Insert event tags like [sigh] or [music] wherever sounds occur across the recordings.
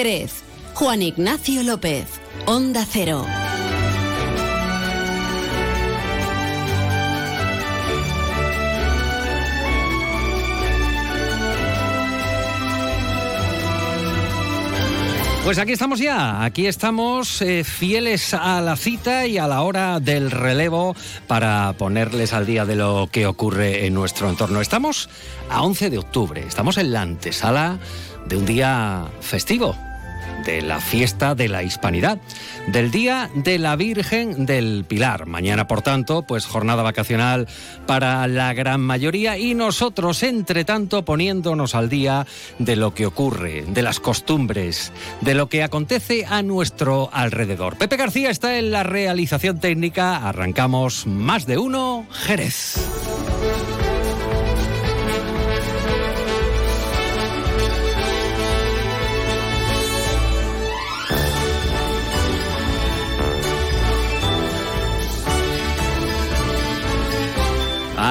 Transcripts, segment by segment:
Jerez. Juan Ignacio López, Onda Cero. Pues aquí estamos ya, aquí estamos eh, fieles a la cita y a la hora del relevo para ponerles al día de lo que ocurre en nuestro entorno. Estamos a 11 de octubre, estamos en la antesala de un día festivo, de la fiesta de la Hispanidad, del Día de la Virgen del Pilar. Mañana, por tanto, pues jornada vacacional para la gran mayoría y nosotros, entre tanto, poniéndonos al día de lo que ocurre, de las costumbres, de lo que acontece a nuestro alrededor. Pepe García está en la realización técnica. Arrancamos más de uno, Jerez.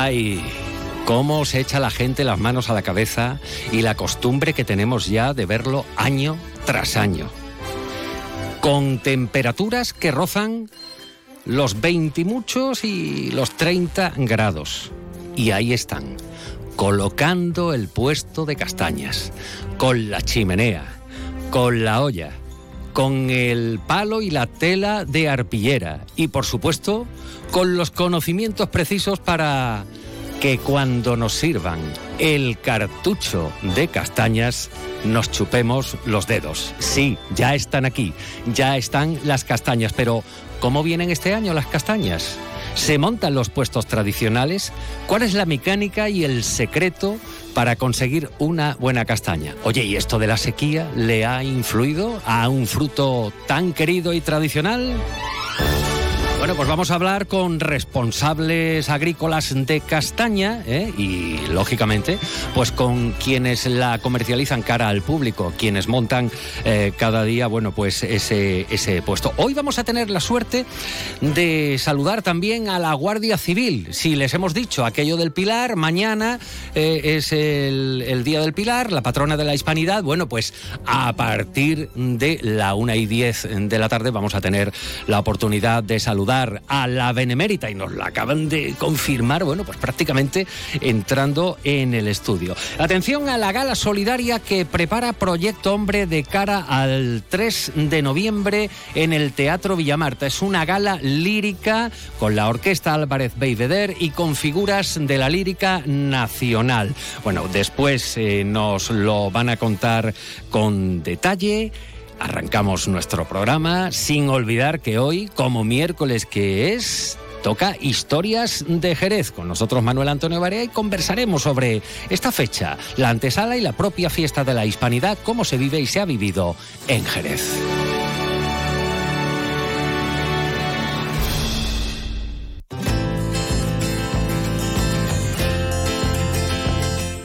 Ay, cómo se echa la gente las manos a la cabeza y la costumbre que tenemos ya de verlo año tras año. Con temperaturas que rozan los 20 muchos y los 30 grados. Y ahí están, colocando el puesto de castañas, con la chimenea, con la olla, con el palo y la tela de arpillera y por supuesto con los conocimientos precisos para que cuando nos sirvan el cartucho de castañas nos chupemos los dedos. Sí, ya están aquí, ya están las castañas, pero ¿cómo vienen este año las castañas? ¿Se montan los puestos tradicionales? ¿Cuál es la mecánica y el secreto para conseguir una buena castaña? Oye, ¿y esto de la sequía le ha influido a un fruto tan querido y tradicional? Bueno, pues vamos a hablar con responsables agrícolas de castaña ¿eh? y, lógicamente, pues con quienes la comercializan cara al público, quienes montan eh, cada día, bueno, pues ese, ese puesto. Hoy vamos a tener la suerte de saludar también a la Guardia Civil. Si les hemos dicho aquello del Pilar, mañana eh, es el, el Día del Pilar, la patrona de la Hispanidad. Bueno, pues a partir de la una y diez de la tarde vamos a tener la oportunidad de saludar a la Benemérita y nos la acaban de confirmar, bueno, pues prácticamente entrando en el estudio. Atención a la gala solidaria que prepara Proyecto Hombre de cara al 3 de noviembre en el Teatro Villamarta. Es una gala lírica con la Orquesta Álvarez Beiveder y con figuras de la lírica nacional. Bueno, después eh, nos lo van a contar con detalle. Arrancamos nuestro programa sin olvidar que hoy, como miércoles que es, toca Historias de Jerez. Con nosotros Manuel Antonio Barea y conversaremos sobre esta fecha, la antesala y la propia fiesta de la hispanidad, cómo se vive y se ha vivido en Jerez.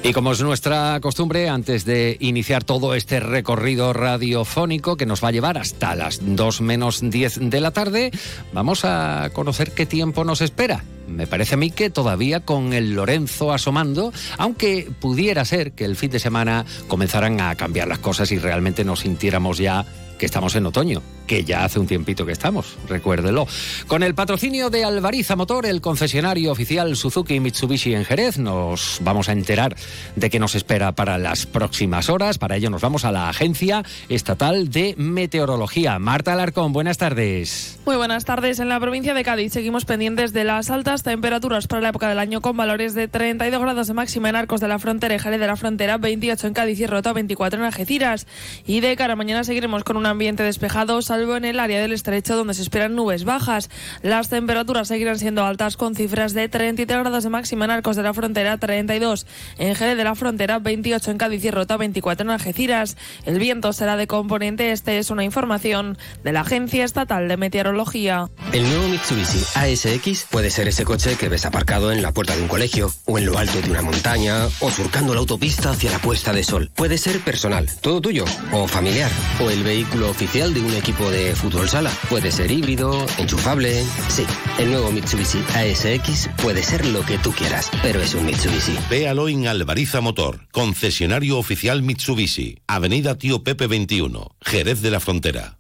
Y como es nuestra costumbre, antes de iniciar todo este recorrido radiofónico que nos va a llevar hasta las 2 menos 10 de la tarde, vamos a conocer qué tiempo nos espera. Me parece a mí que todavía con el Lorenzo asomando, aunque pudiera ser que el fin de semana comenzaran a cambiar las cosas y realmente nos sintiéramos ya estamos en otoño, que ya hace un tiempito que estamos, recuérdelo. Con el patrocinio de Alvariza Motor, el concesionario oficial Suzuki Mitsubishi en Jerez, nos vamos a enterar de qué nos espera para las próximas horas. Para ello nos vamos a la Agencia Estatal de Meteorología. Marta Alarcón, buenas tardes. Muy buenas tardes. En la provincia de Cádiz seguimos pendientes de las altas temperaturas para la época del año con valores de 32 grados de máxima en Arcos de la Frontera y Jerez de la Frontera, 28 en Cádiz y Rota, 24 en Algeciras. Y de cara a mañana seguiremos con un ambiente despejado, salvo en el área del estrecho donde se esperan nubes bajas. Las temperaturas seguirán siendo altas con cifras de 33 grados de máxima en Arcos de la Frontera, 32 en Jerez de la Frontera, 28 en Cádiz y Rota, 24 en Algeciras. El viento será de componente este, es una información de la Agencia Estatal de Meteorología. El nuevo Mitsubishi ASX puede ser ese coche que ves aparcado en la puerta de un colegio, o en lo alto de una montaña, o surcando la autopista hacia la puesta de sol. Puede ser personal, todo tuyo, o familiar, o el vehículo vehículo oficial de un equipo de fútbol sala. Puede ser híbrido, enchufable. Sí, el nuevo Mitsubishi ASX puede ser lo que tú quieras, pero es un Mitsubishi. Véalo en Alvariza Motor, concesionario oficial Mitsubishi, Avenida Tío Pepe 21, Jerez de la Frontera.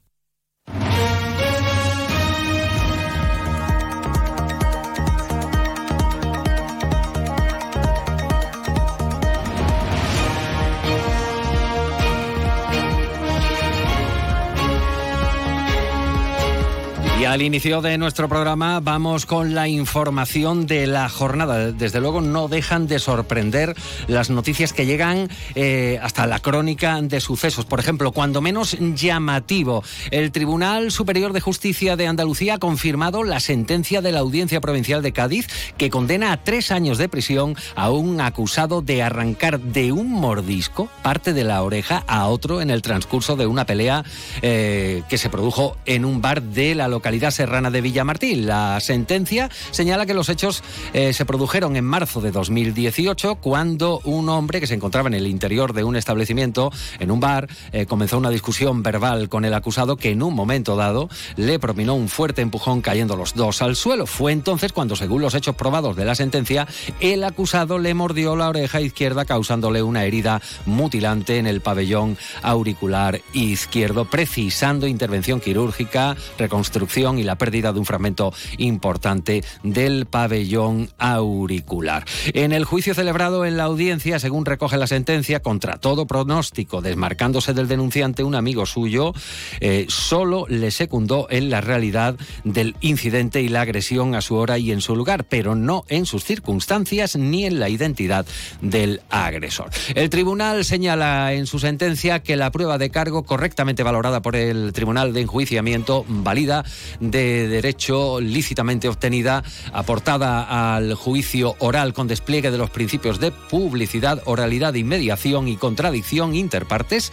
Al inicio de nuestro programa vamos con la información de la jornada. Desde luego no dejan de sorprender las noticias que llegan eh, hasta la crónica de sucesos. Por ejemplo, cuando menos llamativo, el Tribunal Superior de Justicia de Andalucía ha confirmado la sentencia de la Audiencia Provincial de Cádiz que condena a tres años de prisión a un acusado de arrancar de un mordisco parte de la oreja a otro en el transcurso de una pelea eh, que se produjo en un bar de la localidad serrana de Villamartín. La sentencia señala que los hechos eh, se produjeron en marzo de 2018 cuando un hombre que se encontraba en el interior de un establecimiento, en un bar, eh, comenzó una discusión verbal con el acusado que en un momento dado le propinó un fuerte empujón cayendo los dos al suelo. Fue entonces cuando, según los hechos probados de la sentencia, el acusado le mordió la oreja izquierda causándole una herida mutilante en el pabellón auricular izquierdo, precisando intervención quirúrgica, reconstrucción y la pérdida de un fragmento importante del pabellón auricular. En el juicio celebrado en la audiencia, según recoge la sentencia, contra todo pronóstico, desmarcándose del denunciante, un amigo suyo eh, solo le secundó en la realidad del incidente y la agresión a su hora y en su lugar, pero no en sus circunstancias ni en la identidad del agresor. El tribunal señala en su sentencia que la prueba de cargo correctamente valorada por el Tribunal de Enjuiciamiento valida de derecho lícitamente obtenida, aportada al juicio oral con despliegue de los principios de publicidad, oralidad, inmediación y contradicción interpartes,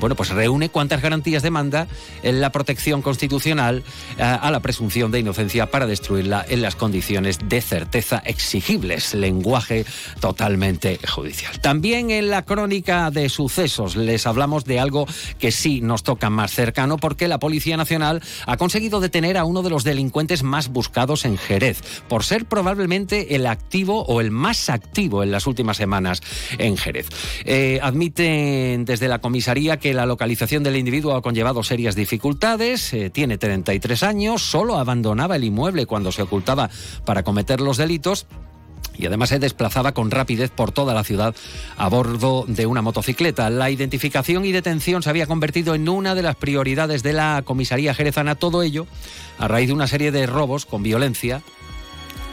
bueno, pues reúne cuantas garantías demanda la protección constitucional eh, a la presunción de inocencia para destruirla en las condiciones de certeza exigibles, lenguaje totalmente judicial. También en la crónica de sucesos les hablamos de algo que sí nos toca más cercano porque la Policía Nacional ha conseguido detener a uno de los delincuentes más buscados en Jerez, por ser probablemente el activo o el más activo en las últimas semanas en Jerez. Eh, admiten desde la comisaría que la localización del individuo ha conllevado serias dificultades, eh, tiene 33 años, solo abandonaba el inmueble cuando se ocultaba para cometer los delitos y además se desplazaba con rapidez por toda la ciudad a bordo de una motocicleta. La identificación y detención se había convertido en una de las prioridades de la comisaría jerezana, todo ello a raíz de una serie de robos con violencia,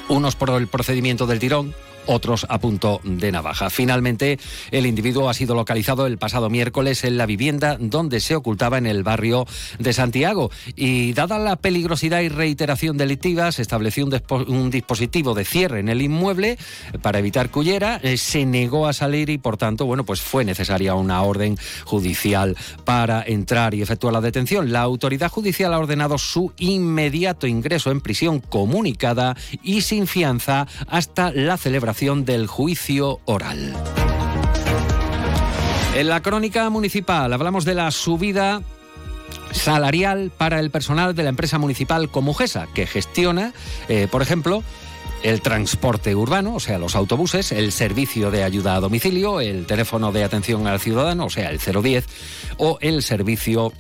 unos por el procedimiento del tirón, otros a punto de navaja. Finalmente, el individuo ha sido localizado el pasado miércoles en la vivienda donde se ocultaba en el barrio de Santiago. Y dada la peligrosidad y reiteración delictiva, se estableció un, dispositivo de cierre en el inmueble para evitar que huyera. Eh, se negó a salir y, por tanto, bueno, pues fue necesaria una orden judicial para entrar y efectuar la detención. La autoridad judicial ha ordenado su inmediato ingreso en prisión comunicada y sin fianza hasta la celebración del juicio oral. En la crónica municipal hablamos de la subida salarial para el personal de la empresa municipal Comujesa, que gestiona, eh, por ejemplo, el transporte urbano, o sea, los autobuses, el servicio de ayuda a domicilio, el teléfono de atención al ciudadano, o sea, el 010, o el servicio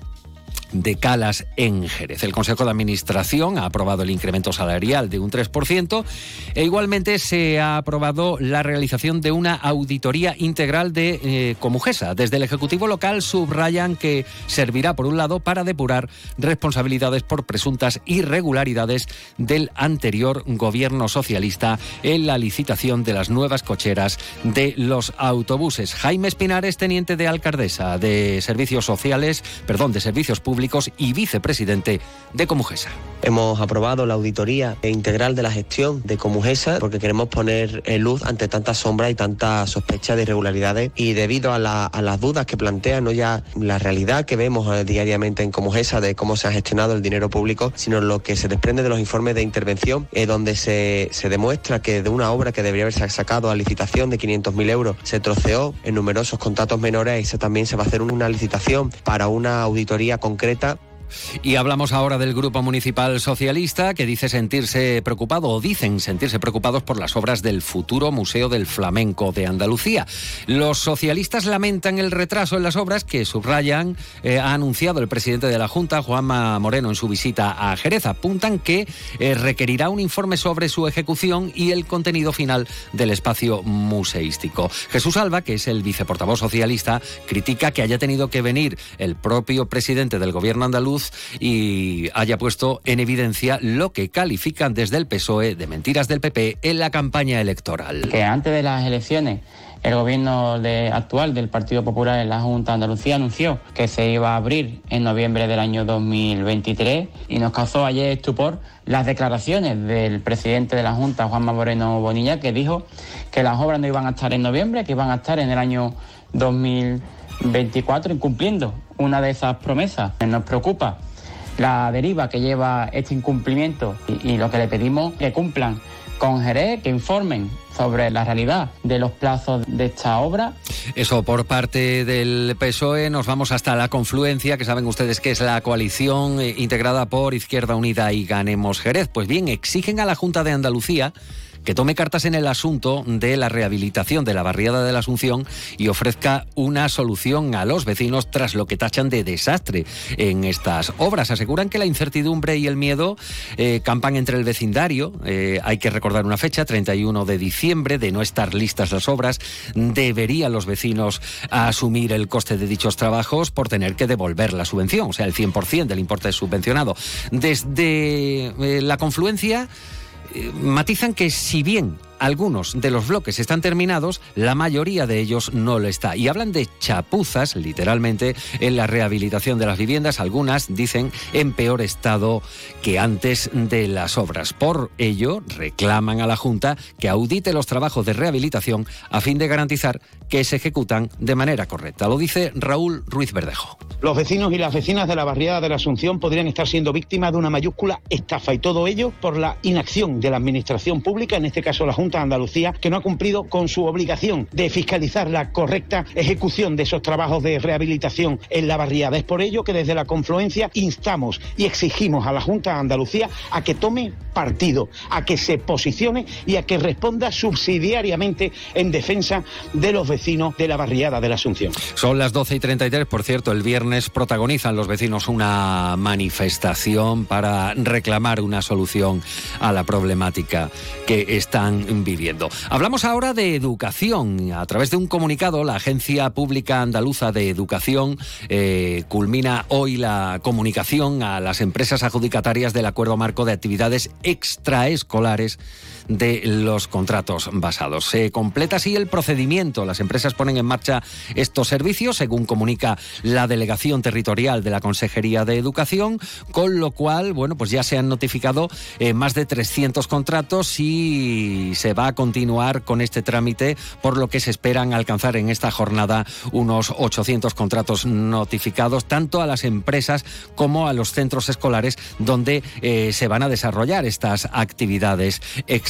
de Calas en Jerez. El Consejo de Administración ha aprobado el incremento salarial de un 3% e igualmente se ha aprobado la realización de una auditoría integral de eh, Comujesa. Desde el Ejecutivo local subrayan que servirá, por un lado, para depurar responsabilidades por presuntas irregularidades del anterior gobierno socialista en la licitación de las nuevas cocheras de los autobuses. Jaime Espinares, teniente de alcaldesa de Servicios Sociales, perdón, de Servicios Públicos, y vicepresidente de Comujesa. Hemos aprobado la auditoría integral de la gestión de Comujesa porque queremos poner luz ante tanta sombra y tanta sospecha de irregularidades y debido a, las dudas que plantean, no ya la realidad que vemos eh, diariamente en Comujesa de cómo se ha gestionado el dinero público, sino lo que se desprende de los informes de intervención, eh, donde se, demuestra que de una obra que debería haberse sacado a licitación de 500.000 euros se troceó en numerosos contratos menores y también se va a hacer una licitación para una auditoría concreta concreta y hablamos ahora del Grupo Municipal Socialista que dice sentirse preocupado o dicen sentirse preocupados por las obras del futuro Museo del Flamenco de Andalucía. Los socialistas lamentan el retraso en las obras que subrayan, eh, ha anunciado el presidente de la Junta, Juanma Moreno, en su visita a Jerez. Apuntan que eh, requerirá un informe sobre su ejecución y el contenido final del espacio museístico. Jesús Alba, que es el viceportavoz socialista, critica que haya tenido que venir el propio presidente del gobierno andaluz y haya puesto en evidencia lo que califican desde el PSOE de mentiras del PP en la campaña electoral. Que antes de las elecciones el gobierno actual del Partido Popular en la Junta de Andalucía anunció que se iba a abrir en noviembre del año 2023 y nos causó ayer estupor las declaraciones del presidente de la Junta, Juanma Moreno Bonilla, que dijo que las obras no iban a estar en noviembre, que iban a estar en el año 2024 incumpliendo una de esas promesas. Nos preocupa la deriva que lleva este incumplimiento y, lo que le pedimos que cumplan con Jerez, que informen sobre la realidad de los plazos de esta obra. Eso por parte del PSOE. Nos vamos hasta la confluencia, que saben ustedes que es la coalición eh, integrada por Izquierda Unida y Ganemos Jerez. Pues bien, exigen a la Junta de Andalucía que tome cartas en el asunto de la rehabilitación de la barriada de la Asunción y ofrezca una solución a los vecinos tras lo que tachan de desastre en estas obras. Aseguran que la incertidumbre y el miedo eh, campan entre el vecindario. Eh, hay que recordar una fecha, 31 de diciembre, de no estar listas las obras. Deberían los vecinos asumir el coste de dichos trabajos por tener que devolver la subvención, o sea, el 100% del importe subvencionado. Desde eh, la confluencia matizan que si bien algunos de los bloques están terminados, la mayoría de ellos no lo está. Y hablan de chapuzas, literalmente, en la rehabilitación de las viviendas, algunas dicen en peor estado que antes de las obras. Por ello, reclaman a la Junta que audite los trabajos de rehabilitación a fin de garantizar que se ejecutan de manera correcta. Lo dice Raúl Ruiz Verdejo. Los vecinos y las vecinas de la barriada de la Asunción podrían estar siendo víctimas de una mayúscula estafa y todo ello por la inacción de la Administración Pública, en este caso la Junta de Andalucía, que no ha cumplido con su obligación de fiscalizar la correcta ejecución de esos trabajos de rehabilitación en la barriada. Es por ello que desde la confluencia instamos y exigimos a la Junta de Andalucía a que tome partido, a que se posicione y a que responda subsidiariamente en defensa de los vecinos de la barriada de la Asunción. Son las 12 y 33, por cierto, el viernes protagonizan los vecinos una manifestación para reclamar una solución a la problemática que están viviendo. Hablamos ahora de educación. A través de un comunicado, la Agencia Pública Andaluza de Educación eh, culmina hoy la comunicación a las empresas adjudicatarias del Acuerdo Marco de Actividades Extraescolares de los contratos basados. Se completa así el procedimiento. Las empresas ponen en marcha estos servicios, según comunica la Delegación Territorial de la Consejería de Educación, con lo cual, bueno, pues ya se han notificado eh, más de 300 contratos y se va a continuar con este trámite, por lo que se esperan alcanzar en esta jornada unos 800 contratos notificados, tanto a las empresas como a los centros escolares donde eh, se van a desarrollar estas actividades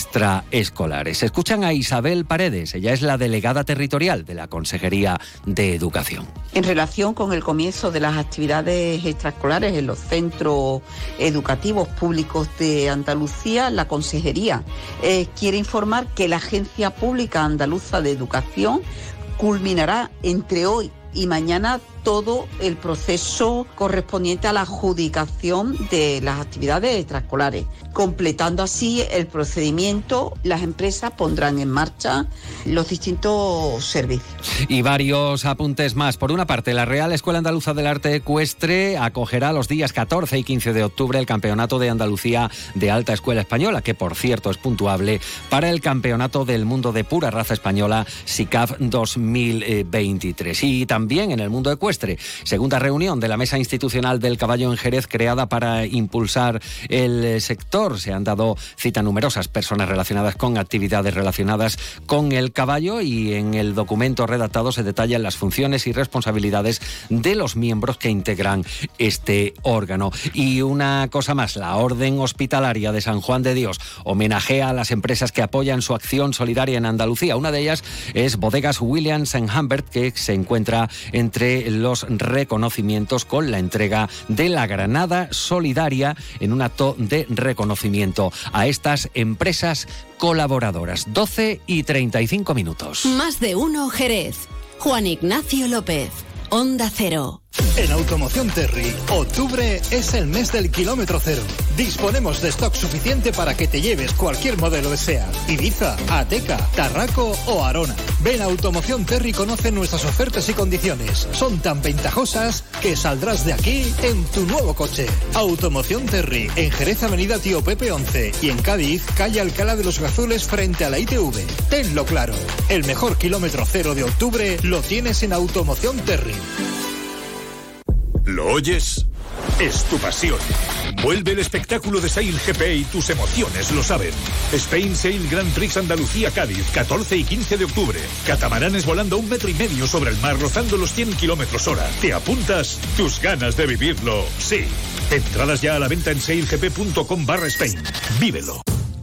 extraescolares. Escuchan a Isabel Paredes, ella es la delegada territorial de la Consejería de Educación. En relación con el comienzo de las actividades extraescolares en los centros educativos públicos de Andalucía, la Consejería eh, quiere informar que la Agencia Pública Andaluza de Educación culminará entre hoy y mañana todo el proceso correspondiente a la adjudicación de las actividades extraescolares. Completando así el procedimiento, las empresas pondrán en marcha los distintos servicios. Y varios apuntes más. Por una parte, la Real Escuela Andaluza del Arte Ecuestre acogerá los días 14 y 15 de octubre el Campeonato de Andalucía de Alta Escuela Española, que por cierto es puntuable para el Campeonato del Mundo de Pura Raza Española SICAF 2023. Y también en el mundo ecuestre Segunda reunión de la Mesa Institucional del Caballo en Jerez creada para impulsar el sector. Se han dado cita numerosas personas relacionadas con actividades relacionadas con el caballo y en el documento redactado se detallan las funciones y responsabilidades de los miembros que integran este órgano. Y una cosa más, la Orden Hospitalaria de San Juan de Dios homenajea a las empresas que apoyan su acción solidaria en Andalucía. Una de ellas es Bodegas Williams en Humbert, que se encuentra entre los los reconocimientos con la entrega de la Granada Solidaria en un acto de reconocimiento a estas empresas colaboradoras. 12 y 35 minutos. Más de uno Jerez. Juan Ignacio López. Onda Cero. En Automoción Terry, octubre es el mes del kilómetro cero. Disponemos de stock suficiente para que te lleves cualquier modelo de SEA, Ibiza, Ateca, Tarraco o Arona. Ven a Automoción Terry conoce nuestras ofertas y condiciones. Son tan ventajosas que saldrás de aquí en tu nuevo coche. Automoción Terry, en Jerez Avenida Tío Pepe 11 y en Cádiz, calle Alcalá de los Gazules frente a la ITV. Tenlo claro, el mejor kilómetro cero de octubre lo tienes en Automoción Terry. ¿Lo oyes? Es tu pasión. Vuelve el espectáculo de Sail GP y tus emociones lo saben. Spain Sail Grand Prix Andalucía Cádiz, 14 y 15 de octubre. Catamaranes volando un metro y medio sobre el mar, rozando los 100 kilómetros hora. ¿Te apuntas? Tus ganas de vivirlo, sí. Entradas ya a la venta en sailgp.com barra Spain. Vívelo.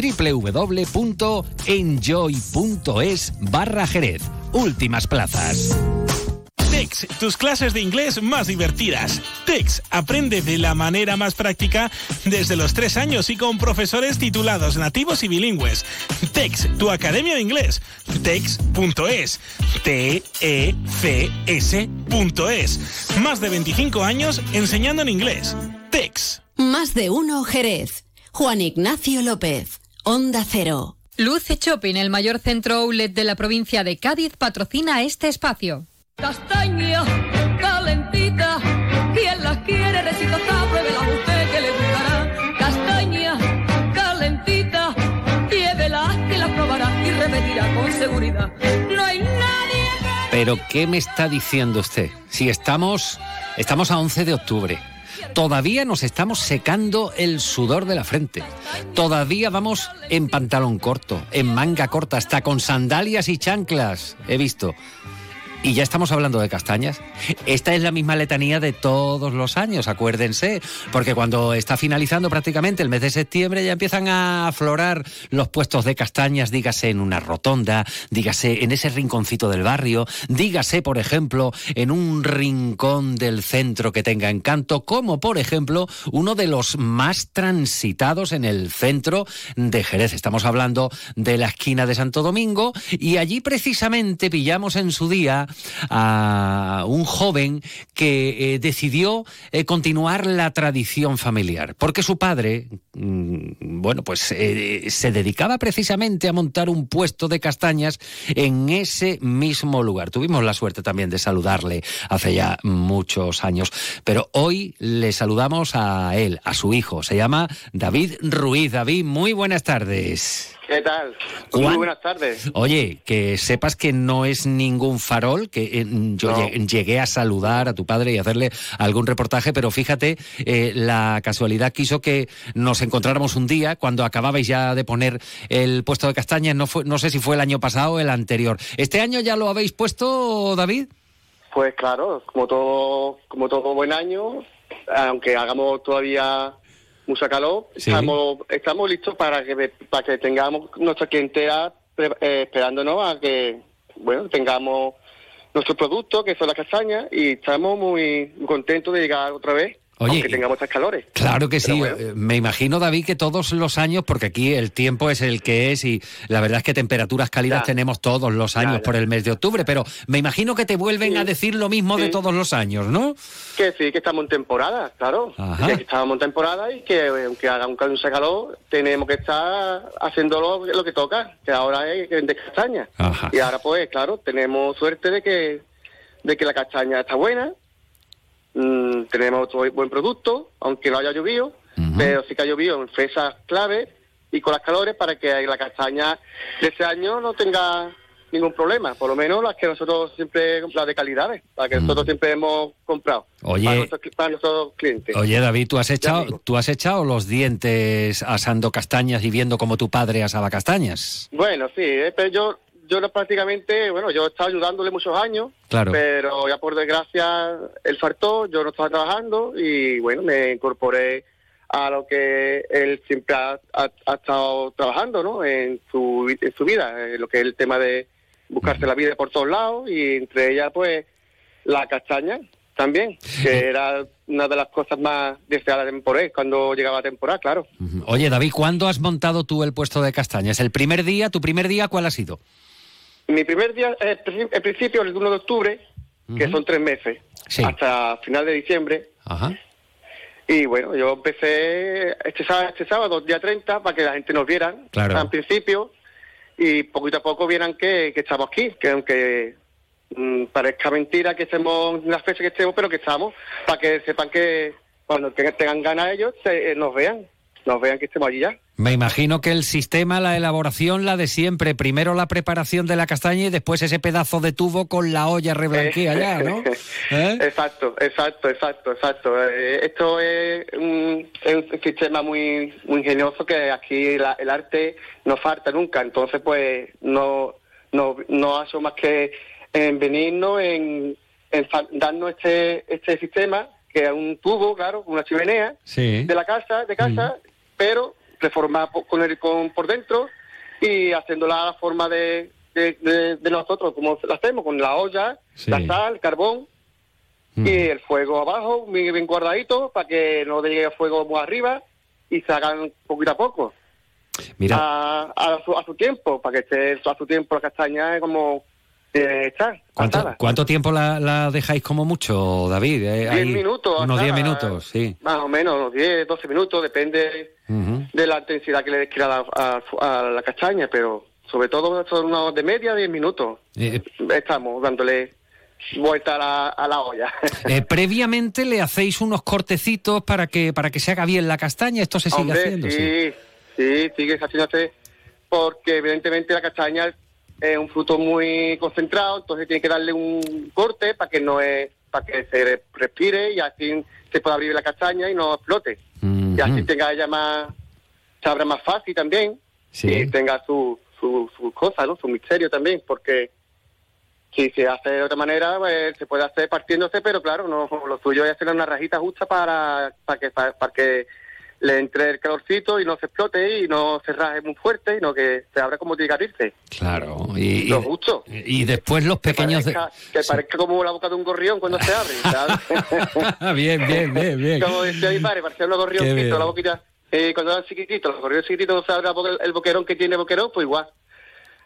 www.enjoy.es barra Jerez. Últimas plazas. TEX, tus clases de inglés más divertidas. TEX, aprende de la manera más práctica desde los tres años y con profesores titulados nativos y bilingües. TEX, tu academia de inglés. TEX.es. T-E-C-S.es. Más de 25 años enseñando en inglés. TEX. Más de uno Jerez. Juan Ignacio López. Onda Cero. Luce Shopping, el mayor centro outlet de la provincia de Cádiz, patrocina este espacio. Castaña, calentita, quien las quiere deshidratable de la usted que le gustará. Castaña, calentita, llévela que la probará y repetirá con seguridad. No hay nadie. Pero ¿qué me está diciendo usted? Si estamos estamos a 11 de octubre. Todavía nos estamos secando el sudor de la frente. Todavía vamos en pantalón corto, en manga corta, hasta con sandalias y chanclas. He visto. Y ya estamos hablando de castañas. Esta es la misma letanía de todos los años, acuérdense, porque cuando está finalizando prácticamente el mes de septiembre ya empiezan a aflorar los puestos de castañas, dígase en una rotonda, dígase en ese rinconcito del barrio, dígase, por ejemplo, en un rincón del centro que tenga encanto, como por ejemplo uno de los más transitados en el centro de Jerez. Estamos hablando de la esquina de Santo Domingo y allí precisamente pillamos en su día a un joven que eh, decidió eh, continuar la tradición familiar, porque su padre, mm, bueno, pues eh, se dedicaba precisamente a montar un puesto de castañas en ese mismo lugar. Tuvimos la suerte también de saludarle hace ya muchos años, pero hoy le saludamos a él, a su hijo, se llama David Ruiz. David, muy buenas tardes. ¿Qué tal? Muy buenas tardes. Oye, que sepas que no es ningún farol, que eh, yo No. llegué a saludar a tu padre y hacerle algún reportaje, pero fíjate, eh, la casualidad quiso que nos encontráramos un día cuando acababais ya de poner el puesto de castañas, no, fue, no sé si fue el año pasado o el anterior. ¿Este año ya lo habéis puesto, David? Pues claro, como todo, como todo buen año, aunque hagamos todavía mucha calor, Sí. estamos, estamos listos para que para que tengamos nuestra clientela eh, esperándonos a que bueno tengamos nuestro producto que son las castañas y estamos muy contentos de llegar otra vez, Oye, aunque estas calores. Claro que sí. Bueno. Eh, Me imagino, David, que todos los años, porque aquí el tiempo es el que es y la verdad es que temperaturas cálidas Ya. tenemos todos los años ya. por el mes de octubre, pero me imagino que te vuelven a decir lo mismo de todos los años, ¿no? Que sí, que estamos en temporada, claro. Ajá. Que estamos en temporada y que eh, aunque haga un calor, tenemos que estar haciendo lo, lo que toca, que ahora es de castaña. Ajá. Y ahora pues, claro, tenemos suerte de que de que la castaña está buena, Mm, tenemos otro buen producto, aunque no haya llovido, pero sí que ha llovido en fechas clave y con las calores para que la castaña de ese año no tenga ningún problema, por lo menos las que nosotros siempre, las de calidades, las que nosotros siempre hemos comprado Oye. para, nuestros, cli- para nuestros clientes. Oye, David, ¿tú has, echado. ¿tú has echado los dientes asando castañas y viendo cómo tu padre asaba castañas? Bueno, sí, eh, pero yo, yo no prácticamente, bueno, yo he estado ayudándole muchos años, Claro. pero ya por desgracia él faltó, yo no estaba trabajando y bueno, me incorporé a lo que él siempre ha, ha- ha estado trabajando, ¿no? En su, en su vida, en lo que es el tema de buscarse la vida por todos lados y entre ellas, pues, la castaña también, que era una de las cosas más deseadas por él cuando llegaba la temporada, claro. Oye, David, ¿cuándo has montado tú el puesto de castañas? ¿El primer día? ¿Tu primer día cuál ha sido? Mi primer día, eh, pri- el principio, el 1 de octubre, que son tres meses, Sí. hasta final de diciembre. Ajá. Y bueno, yo empecé este sábado, este sábado, día 30, para que la gente nos viera Claro. al principio y poquito a poco vieran que, que estamos aquí, que aunque mm, parezca mentira que estemos en la fecha que estemos, pero que estamos, para que sepan que cuando tengan, tengan ganas ellos, se- eh, nos vean, nos vean que estemos allí ya. Me imagino que el sistema, la elaboración, la de siempre. Primero la preparación de la castaña y después ese pedazo de tubo con la olla reblanquía ya, ¿no? [laughs] ¿Eh? Exacto, exacto, exacto, exacto. Eh, esto es un, es un sistema muy muy ingenioso que aquí la- el arte no falta nunca. Entonces, pues, no no, no ha hecho más que en venirnos, en, en darnos este este sistema, que es un tubo, claro, una chimenea Sí. de la casa, de casa, pero reformada po- con el, con, por dentro y haciéndola a la forma de, de, de- de nosotros, como la hacemos, con la olla, Sí. la sal, el carbón y el fuego abajo, bien, bien guardadito, para que no llegue el fuego muy arriba y se hagan poquito a poco. Mira. A, a, su, a su tiempo, para que esté a su tiempo la castaña como eh, está, ¿Cuánto, cuánto tiempo la, la dejáis como mucho, David? Eh, Diez minutos, Unos 10 nada. minutos, sí. Más o menos, unos 10, 12 minutos, depende. De la intensidad que le quiera dar a, a la castaña, pero sobre todo son unos de media 10 minutos. Eh, Estamos dándole vuelta a la, a la olla. [laughs] eh, previamente le hacéis unos cortecitos para que para que se haga bien la castaña. Esto se sigue Hombre, haciendo, sí. sí, sí, sigue haciéndose porque evidentemente la castaña es un fruto muy concentrado, entonces tiene que darle un corte para que no es, para que se re- respire y así se pueda abrir la castaña y no explote. Y así tenga ella más, se abra más fácil también Sí. y tenga su, su, su cosa, ¿no? Su misterio también, porque si se hace de otra manera, pues, se puede hacer partiéndose, pero claro, no lo suyo es hacer una rajita justa para, para que para, para que le entre el calorcito y no se explote y no se raje muy fuerte, sino que se abra como tiene que abrirse. Claro. Y, Lo y- justo. y después los pequeños... Parezca- que parezca como la boca de un gorrión cuando se abre, ¿sabes? [laughs] bien, bien, bien, bien. como decía mi padre, parecía un gorrión, la boquita. Eh, cuando eran chiquititos, los gorriones chiquititos boca- el boquerón que tiene boquerón, pues igual.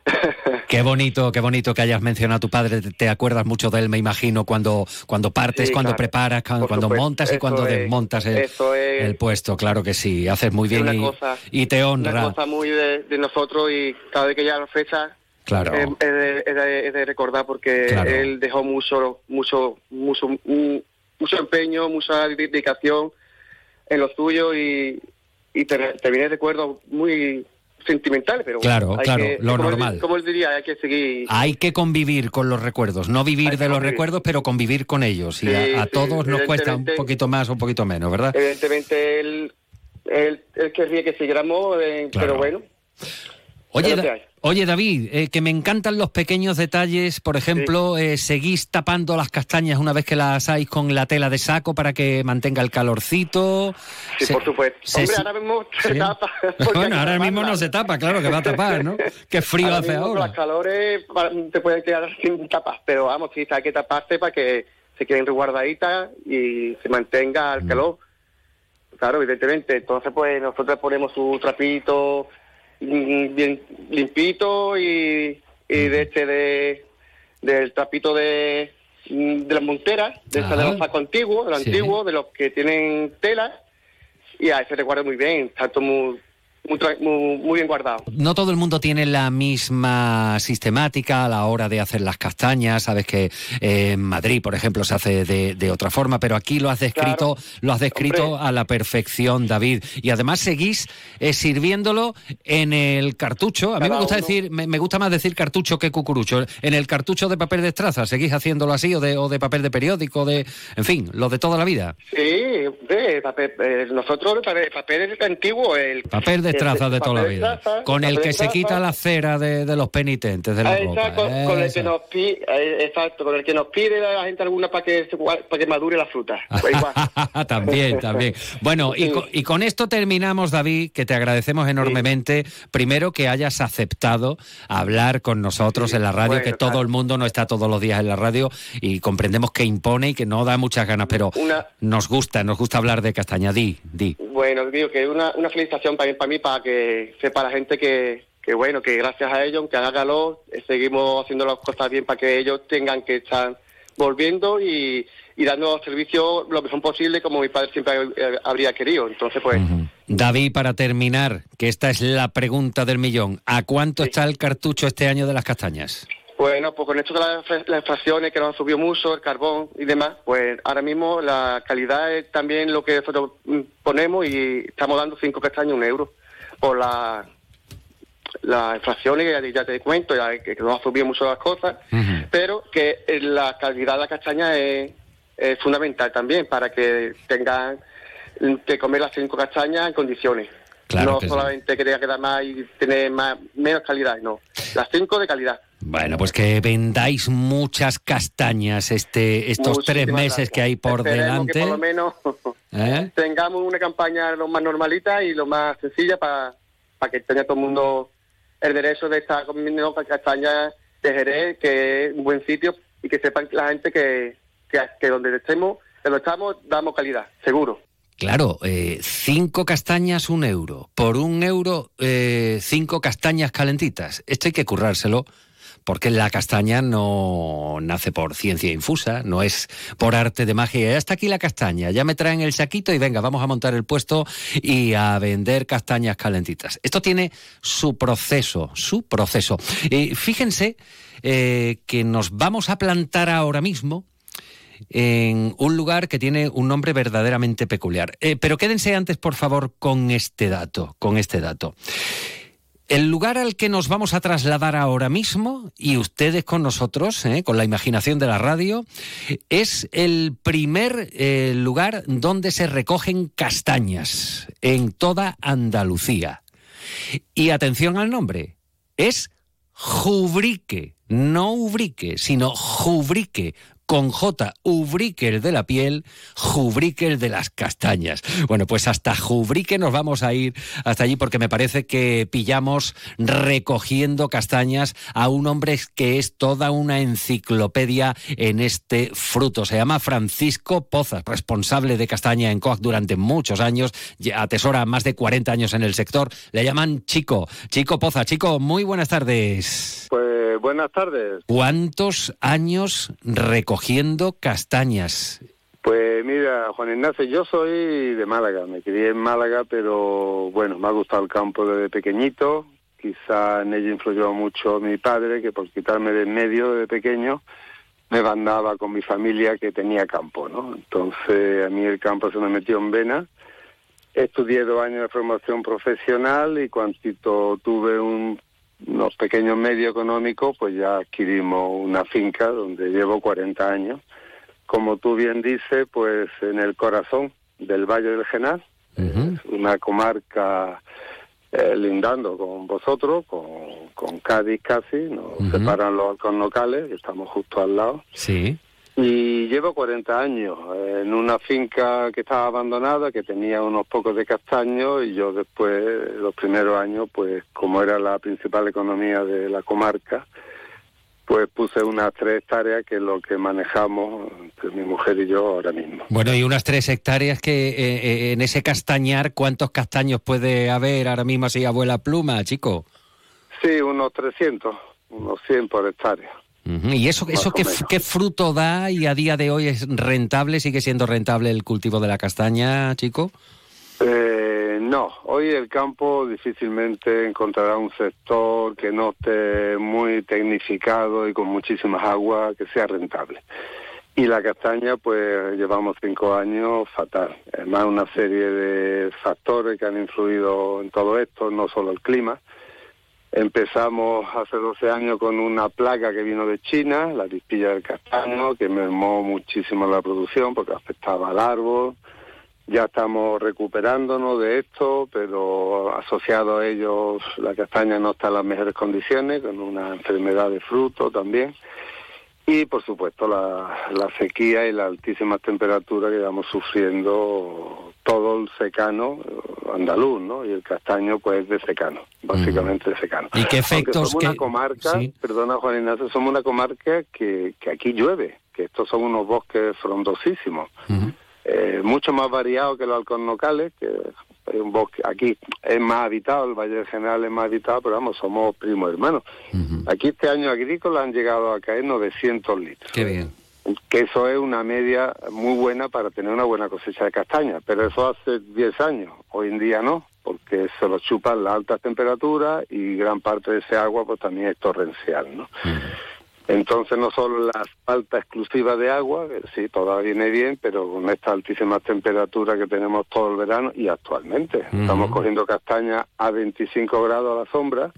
[laughs] Qué bonito, qué bonito que hayas mencionado a tu padre. Te, acuerdas mucho de él, me imagino, cuando, cuando partes, Sí, cuando claro. preparas, cuando, cuando montas y cuando es- desmontas el, es- el puesto. Claro que sí, haces muy bien y, cosa- y te honra. Una cosa muy de, de nosotros y cada vez que llega la fecha Claro. es, de, de- recordar porque Claro. él dejó mucho, mucho, mucho, mucho empeño, mucha dedicación en lo suyo y, y te, te viene recuerdos muy sentimentales, pero Claro, hay claro, que- lo como él- normal. como él diría, hay que seguir. Hay que convivir con los recuerdos, no vivir de los recuerdos, pero convivir con ellos. Y a, a sí, todos nos cuesta un poquito más o un poquito menos, ¿verdad? Evidentemente él, él, él querría que siguiéramos, eh, Claro. pero bueno. Oye, Da- oye, David, eh, que me encantan los pequeños detalles. Por ejemplo, eh, seguís tapando las castañas una vez que las asáis con la tela de saco para que mantenga el calorcito. Sí, Se- por supuesto. se- Hombre, ahora mismo se Sí. tapa. [laughs] Bueno, ahora mismo no se tapa, claro que va a tapar, ¿no? Qué frío Ahora hace mismo con ahora. Las calores te pueden quedar sin tapas, pero vamos, sí, hay que taparse para que se queden resguardaditas y se mantenga Mm. el calor. Claro, evidentemente. Entonces, pues nosotros ponemos su trapito mm, bien limpito y, y de este de del trapito de, de las monteras, de, esa de los antiguos, de los Sí. antiguos, de los que tienen tela, y ahí se recuerda muy bien, tanto muy muy, tra- muy, muy bien guardado. No todo el mundo tiene la misma sistemática a la hora de hacer las castañas. Sabes que eh, en Madrid, por ejemplo, se hace de, de otra forma, pero aquí lo has descrito, lo has descrito Hombre. a la perfección, David. Y además seguís eh, sirviéndolo en el cartucho. A mí me gusta uno. decir, me, me gusta más decir cartucho que cucurucho. En el cartucho de papel de estraza, seguís haciéndolo así o de, o de papel de periódico, de, en fin, lo de toda la vida. Sí, de papel, eh, nosotros papel, papel antiguo, el Papel de estraza de toda la vida. Con el que se quita la cera de, de los penitentes, de la Ah, ropa. exacto, con, con el que nos pide, exacto, con el que nos pide la gente alguna para que para que madure la fruta. [laughs] También, también. Bueno, y, con, y con esto terminamos, David, que te agradecemos enormemente. Primero, que hayas aceptado hablar con nosotros en la radio, bueno, que todo claro. el mundo no está todos los días en la radio y comprendemos que impone y que no da muchas ganas, pero Una- nos gusta, nos gusta hablar de castaña. Di, di. Bueno, digo que una, una felicitación para, para mí, para que sepa la gente que, que bueno, que gracias a ellos, aunque haga calor, eh, seguimos haciendo las cosas bien para que ellos tengan que estar volviendo y, y dando servicio lo mejor posible como mi padre siempre eh, habría querido. Entonces, pues, David, para terminar, que esta es la pregunta del millón, ¿a cuánto está el cartucho este año de las castañas? Bueno, pues con esto de las, las inflaciones que nos subió mucho, el carbón y demás, pues ahora mismo la calidad es también lo que nosotros mm, ponemos y estamos dando cinco castañas un euro por la las inflaciones, ya, ya te cuento, ya que, que nos ha subido mucho las cosas, pero que eh, la calidad de la castaña es, es fundamental también para que tengan mm, que comer las cinco castañas en condiciones. Claro no que sí. solamente que tenga que dar más y tener más, menos calidad, no. Las cinco de calidad. Bueno, pues que vendáis muchas castañas este estos tres meses gracias. que hay por Esperemos delante. Que por lo menos [laughs] ¿eh? tengamos una campaña lo más normalita y lo más sencilla para que tenga todo el mundo el derecho de estar comiendo castañas de Jerez, que es un buen sitio y que sepan la gente que, que, que donde estemos, donde estamos, damos calidad, seguro. Claro, eh, cinco castañas, un euro. Por un euro, eh, cinco castañas calentitas. Esto hay que currárselo, porque la castaña no nace por ciencia infusa, no es por arte de magia. Ya está aquí la castaña, ya me traen el saquito y venga, vamos a montar el puesto y a vender castañas calentitas. Esto tiene su proceso, su proceso. Eh, fíjense que nos vamos a plantar ahora mismo en un lugar que tiene un nombre verdaderamente peculiar. Eh, pero quédense antes, por favor, con este dato, con este dato. El lugar al que nos vamos a trasladar ahora mismo, y ustedes con nosotros, eh, con la imaginación de la radio, es el primer eh, lugar donde se recogen castañas en toda Andalucía. Y atención al nombre, es Jubrique, no Ubrique, sino Jubrique, con J, Ubrique el de la piel, Jubrique el de las castañas. Bueno, pues hasta Jubrique nos vamos a ir hasta allí porque me parece que pillamos recogiendo castañas a un hombre que es toda una enciclopedia en este fruto. Se llama Francisco Pozas, responsable de castaña en COAC durante muchos años, atesora más de 40 años en el sector. Le llaman Chico. Chico Poza. Chico, muy buenas tardes. Pues buenas tardes. ¿Cuántos años recogiendo castañas? Pues mira, Juan Ignacio, yo soy de Málaga, me crié en Málaga, pero bueno, me ha gustado el campo desde pequeñito. Quizá en ello influyó mucho mi padre, que por quitarme de en medio de pequeño me mandaba con mi familia que tenía campo, ¿no? Entonces a mí el campo se me metió en vena. Estudié dos años de formación profesional y cuando tuve un unos pequeños medios económicos, pues ya adquirimos una finca donde llevo 40 años. Como tú bien dices, pues en el corazón del Valle del Genal, una comarca eh, lindando con vosotros, con, con Cádiz casi, nos separan los halcones locales, estamos justo al lado. Sí. Y llevo 40 años eh, en una finca que estaba abandonada, que tenía unos pocos de castaños, y yo después, los primeros años, pues como era la principal economía de la comarca, pues puse unas tres hectáreas, que es lo que manejamos entre mi mujer y yo ahora mismo. Bueno, y unas tres hectáreas que eh, eh, en ese castañar, ¿cuántos castaños puede haber ahora mismo así, abuela pluma, chico? Sí, unos 300, unos 100 por hectárea. ¿Y eso, eso qué fruto da y a día de hoy es rentable? ¿Sigue siendo rentable el cultivo de la castaña, chico? Eh, no, hoy el campo difícilmente encontrará un sector que no esté muy tecnificado y con muchísimas aguas que sea rentable. Y la castaña, pues llevamos cinco años fatal. Además, una serie de factores que han influido en todo esto, no solo el clima. Empezamos hace 12 años con una plaga que vino de China, la dispilla del castaño, que mermó muchísimo la producción porque afectaba al árbol. Ya estamos recuperándonos de esto, pero asociado a ello la castaña no está en las mejores condiciones, con una enfermedad de fruto también. Y por supuesto la, la sequía y las altísimas temperaturas que estamos sufriendo todo el secano eh, andaluz, ¿no? Y el castaño pues de secano, básicamente de secano. ¿Y qué Aunque efectos somos una que- comarca, sí. perdona Juan Ignacio, somos una comarca que, que aquí llueve, que estos son unos bosques frondosísimos. Eh, mucho más variado que los alcornocales, que un bosque, aquí es más habitado, el Valle del General es más habitado, pero vamos, somos primos hermanos. Aquí este año agrícola han llegado a caer 900 litros. Qué bien. Que eso es una media muy buena para tener una buena cosecha de castaña, pero eso hace 10 años, hoy en día no, porque se lo chupan las altas temperaturas y gran parte de ese agua pues también es torrencial, ¿no? Entonces no solo la falta exclusiva de agua, que sí, todavía viene bien, pero con estas altísimas temperaturas que tenemos todo el verano y actualmente. Estamos cogiendo castaña a 25 grados a la sombra,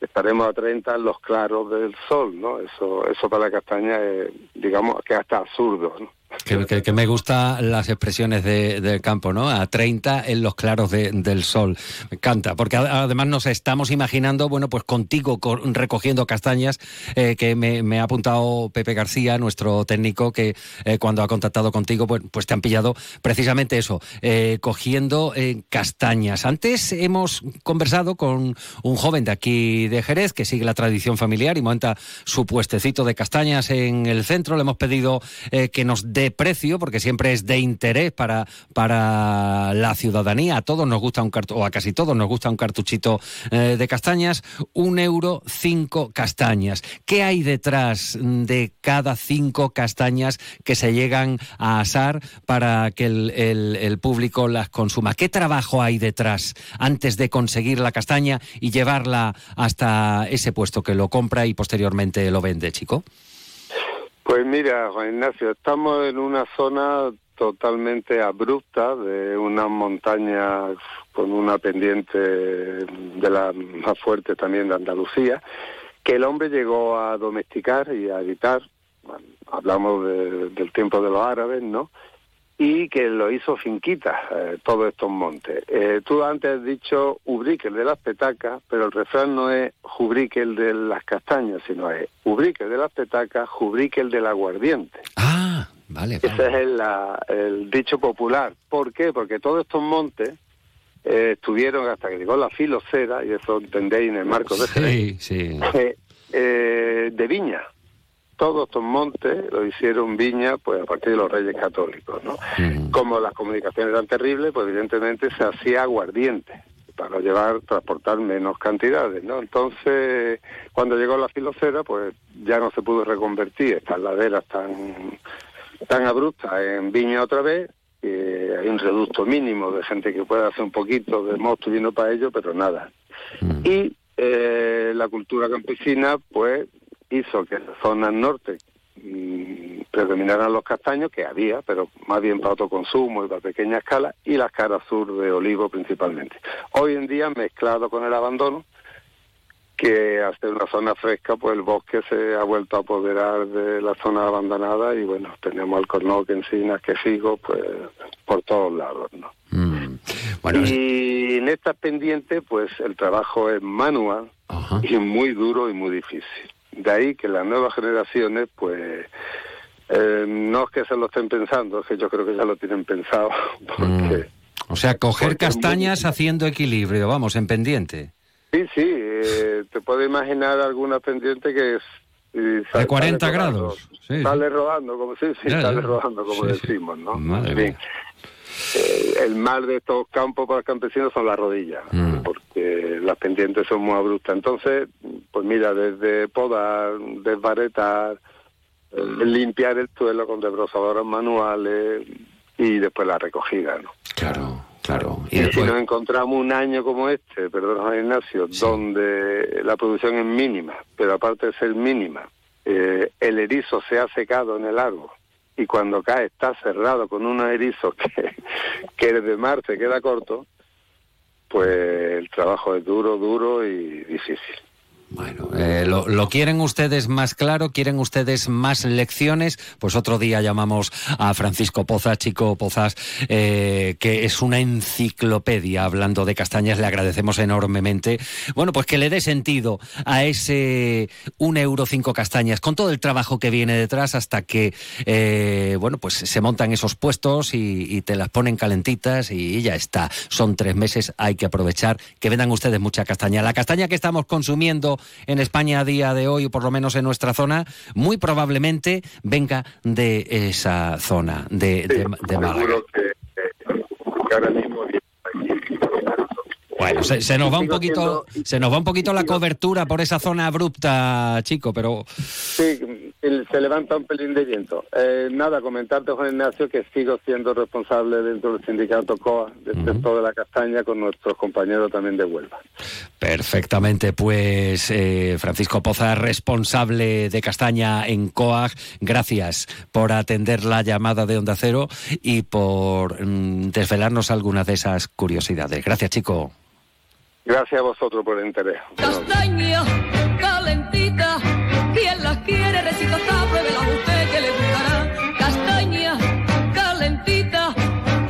estaremos a 30 en los claros del sol, ¿no? Eso, eso para la castaña es, digamos, que hasta absurdo, ¿no? Que, me gustan las expresiones de- del campo, ¿no? A 30 en los claros de- del sol. Me encanta, porque además nos estamos imaginando, bueno, pues contigo co- recogiendo castañas, eh, que me, ha apuntado Pepe García, nuestro técnico, que eh, cuando ha contactado contigo, pues, te han pillado precisamente eso, eh, cogiendo castañas. Antes hemos conversado con un joven de aquí de Jerez que sigue la tradición familiar y monta su puestecito de castañas en el centro. Le hemos pedido que nos dé precio, porque siempre es de interés para, para la ciudadanía. A todos nos gusta un cartu o a casi todos nos gusta un cartuchito eh, de castañas. Un euro, cinco castañas. ¿Qué hay detrás de cada cinco castañas que se llegan a asar para que el- el público las consuma? ¿Qué trabajo hay detrás antes de conseguir la castaña y llevarla hasta ese puesto que lo compra y posteriormente lo vende, chico? Pues mira, Juan Ignacio, estamos en una zona totalmente abrupta de unas montañas con una pendiente de las más fuertes también de Andalucía, que el hombre llegó a domesticar y a habitar. Bueno, hablamos de- del tiempo de los árabes, ¿no? Y que lo hizo finquita, eh, todos estos montes. Eh, tú antes has dicho Ubrique, el de las petacas, pero el refrán no es Jubrique, el de las castañas, sino es Ubrique, el de las petacas, Jubrique, el del aguardiente. Ah, vale. Ese es el, la- el dicho popular. ¿Por qué? Porque todos estos montes eh, estuvieron hasta que llegó la filocera, y eso entendéis en el marco de sí. eh, eh, de viña. Todos estos montes lo hicieron viña pues a partir de los reyes católicos, ¿no? Como las comunicaciones eran terribles, pues evidentemente se hacía aguardiente para llevar, transportar menos cantidades, ¿no? Entonces, cuando llegó la filocera, pues ya no se pudo reconvertir estas laderas tan, tan abruptas en viña otra vez, que hay un reducto mínimo de gente que puede hacer un poquito de mosto vino para ello, pero nada. Y eh, la cultura campesina, pues, hizo que en la zona norte mm, predominaran los castaños, que había, pero más bien para autoconsumo y para pequeña escala, y las caras sur de olivo principalmente. Hoy en día, mezclado con el abandono, que hace una zona fresca, pues el bosque se ha vuelto a apoderar de la zona abandonada y bueno, tenemos alcornoque, encinas, quejigos, pues por todos lados, ¿no? y en estas pendientes, pues el trabajo es manual y muy duro y muy difícil. De ahí que las nuevas generaciones, pues, eh, no es que se lo estén pensando, es que yo creo que ya lo tienen pensado, [laughs] porque O sea, coger castañas haciendo equilibrio, vamos, en pendiente. sí, sí, eh, te puedo imaginar alguna pendiente que es... De 40 sale rodando, grados. Sí, sale rodando, como sí, sí, Ya, sale ya. rodando, como decimos, ¿no? Madre fin, eh, el mal de estos campos para los campesinos son las rodillas, Mm. porque las pendientes son muy abruptas. Entonces, pues mira, desde podar, desbaretar, eh, limpiar el suelo con desbrozadoras manuales y después la recogida, ¿no? Claro. Claro. Y, si nos encontramos un año como este, perdón, Ignacio, donde la producción es mínima, pero aparte de ser mínima, eh, el erizo se ha secado en el árbol y cuando cae está cerrado con unos erizos que, [laughs] que de mar se queda corto, pues el trabajo es duro, duro y difícil. Bueno, eh, lo, quieren ustedes más claro? ¿Quieren ustedes más lecciones? Pues otro día llamamos a Francisco Pozas, Chico Pozas, eh, que es una enciclopedia hablando de castañas. Le agradecemos enormemente. Bueno, pues que le dé sentido a ese un euro cinco castañas, con todo el trabajo que viene detrás hasta que, eh, bueno, pues se montan esos puestos y, te las ponen calentitas y ya está. Son tres meses, hay que aprovechar que vendan ustedes mucha castaña. La castaña que estamos consumiendo en España a día de hoy, o por lo menos en nuestra zona, muy probablemente venga de esa zona, de, de, Málaga. Bueno, se, nos va un poquito, se nos va un poquito la cobertura por esa zona abrupta, chico, pero sí, se levanta un pelín de viento. Eh, nada, comentarte, Juan Ignacio, que sigo siendo responsable dentro del sindicato COA del sector de la castaña con nuestros compañeros también de Huelva. Perfectamente, pues eh, Francisco Poza, responsable de castaña en COAG, gracias por atender la llamada de Onda Cero y por mm, desvelarnos algunas de esas curiosidades. Gracias, chico. Gracias a vosotros por el interés. Castaña calentita quien las quiere, recito pruébela usted que le gustará. Castaña, calentita,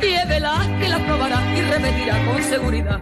llévelas que las probará y repetirá con seguridad.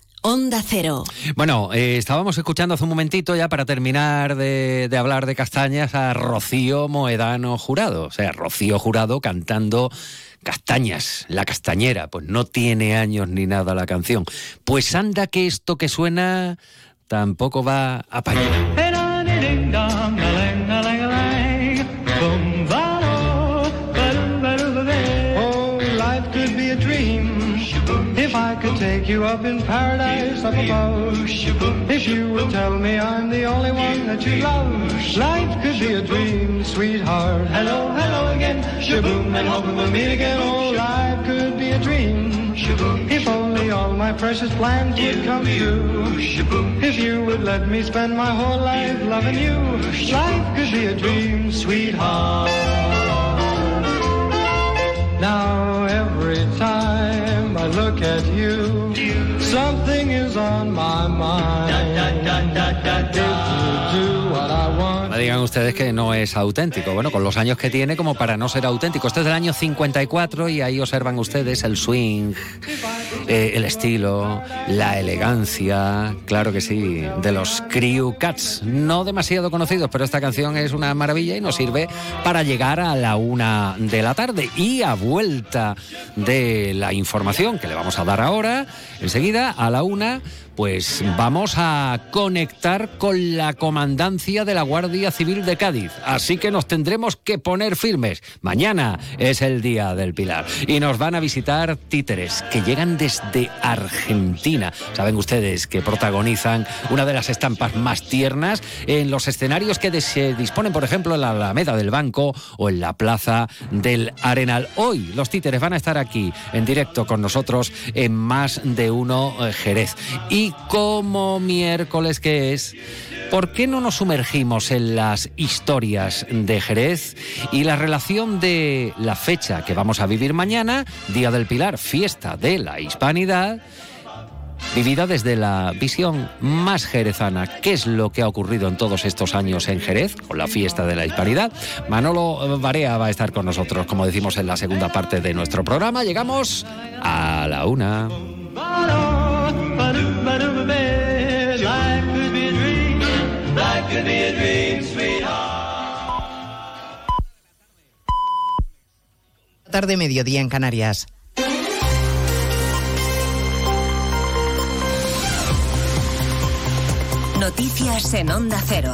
Onda Cero. Bueno, eh, estábamos escuchando hace un momentito ya para terminar de, hablar de castañas a Rocío Moedano Jurado. O sea, Rocío Jurado cantando Castañas, la castañera. Pues no tiene años ni nada la canción. Pues anda que esto que suena tampoco va a parar. Take you up in paradise up above. If you would tell me I'm the only one that you love, life could be a dream, sweetheart. Hello, hello again. Shaboom, and hoping we'll meet again. Oh, life could be a dream. If only all my precious plans would come true. If you would let me spend my whole life loving you, life could be a dream, sweetheart. Now every time I look at you, something is on my mind. If you do what I want. Me digan ustedes que no es auténtico. Bueno, con los años que tiene como para no ser auténtico. Este es del año 54 y ahí observan ustedes el swing, eh, el estilo, la elegancia, claro que sí, de los Crew Cats. No demasiado conocidos, pero esta canción es una maravilla y nos sirve para llegar a la una de la tarde. Y a vuelta de la información que le vamos a dar ahora, enseguida a la una pues vamos a conectar con la comandancia de la Guardia Civil de Cádiz. Así que nos tendremos que poner firmes. Mañana es el Día del Pilar y nos van a visitar títeres que llegan desde Argentina. Saben ustedes que protagonizan una de las estampas más tiernas en los escenarios que se disponen, por ejemplo, en la Alameda del Banco o en la Plaza del Arenal. Hoy los títeres van a estar aquí en directo con nosotros en más de uno eh, Jerez. Y como miércoles que es, ¿por qué no nos sumergimos en las historias de Jerez y la relación de la fecha que vamos a vivir mañana, Día del Pilar, fiesta de la Hispanidad? vivida desde la visión más jerezana. ¿Qué es lo que ha ocurrido en todos estos años en Jerez con la fiesta de la hispanidad? Manolo Barea va a estar con nosotros, como decimos en la segunda parte de nuestro programa. Llegamos a la una. Tarde mediodía en Canarias. Noticias en Onda Cero.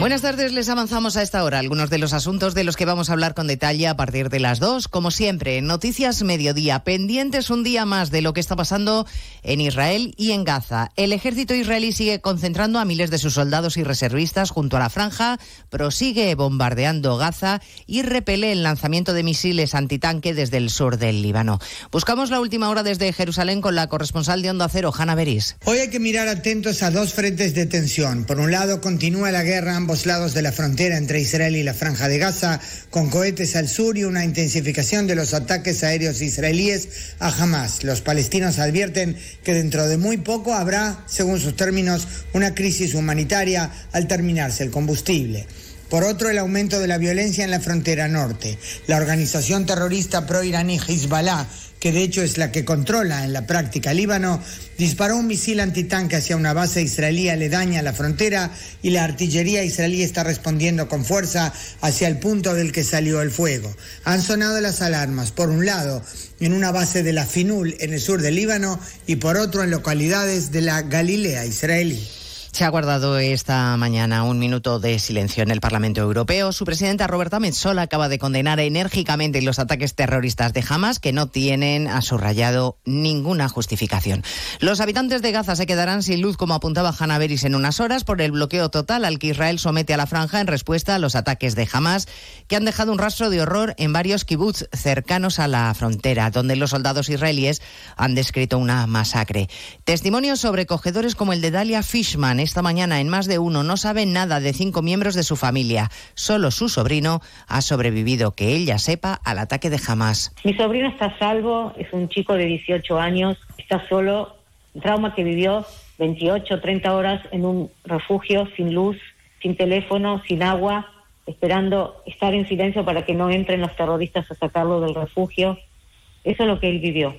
Buenas tardes, les avanzamos a esta hora algunos de los asuntos de los que vamos a hablar con detalle a partir de las dos. Como siempre, Noticias Mediodía, pendientes un día más de lo que está pasando en Israel y en Gaza. El ejército israelí sigue concentrando a miles de sus soldados y reservistas junto a la franja, prosigue bombardeando Gaza y repele el lanzamiento de misiles antitanque desde el sur del Líbano. Buscamos la última hora desde Jerusalén con la corresponsal de Onda Cero, Hanna Beris. Hoy hay que mirar atentos a dos frentes de tensión. Por un lado, continúa la guerra ambos lados de la frontera entre Israel y la Franja de Gaza, con cohetes al sur y una intensificación de los ataques aéreos israelíes a Hamas. Los palestinos advierten que dentro de muy poco habrá, según sus términos, una crisis humanitaria al terminarse el combustible. Por otro, el aumento de la violencia en la frontera norte. La organización terrorista pro-iraní Hezbollah que de hecho es la que controla en la práctica Líbano, disparó un misil antitanque hacia una base israelí aledaña a la frontera y la artillería israelí está respondiendo con fuerza hacia el punto del que salió el fuego. Han sonado las alarmas, por un lado, en una base de la Finul en el sur del Líbano y por otro en localidades de la Galilea israelí. Se ha guardado esta mañana un minuto de silencio en el Parlamento Europeo. Su presidenta Roberta Metsola acaba de condenar enérgicamente los ataques terroristas de Hamas que no tienen, a subrayado, ninguna justificación. Los habitantes de Gaza se quedarán sin luz, como apuntaba Hanna Beris en unas horas, por el bloqueo total al que Israel somete a la franja en respuesta a los ataques de Hamas, que han dejado un rastro de horror en varios kibbutz cercanos a la frontera, donde los soldados israelíes han descrito una masacre. Testimonios sobrecogedores como el de Dalia Fishman esta mañana en más de uno no sabe nada de cinco miembros de su familia. Solo su sobrino ha sobrevivido, que ella sepa, al ataque de Hamas. Mi sobrino está a salvo, es un chico de 18 años, está solo, trauma que vivió 28, 30 horas en un refugio sin luz, sin teléfono, sin agua, esperando estar en silencio para que no entren los terroristas a sacarlo del refugio. Eso es lo que él vivió.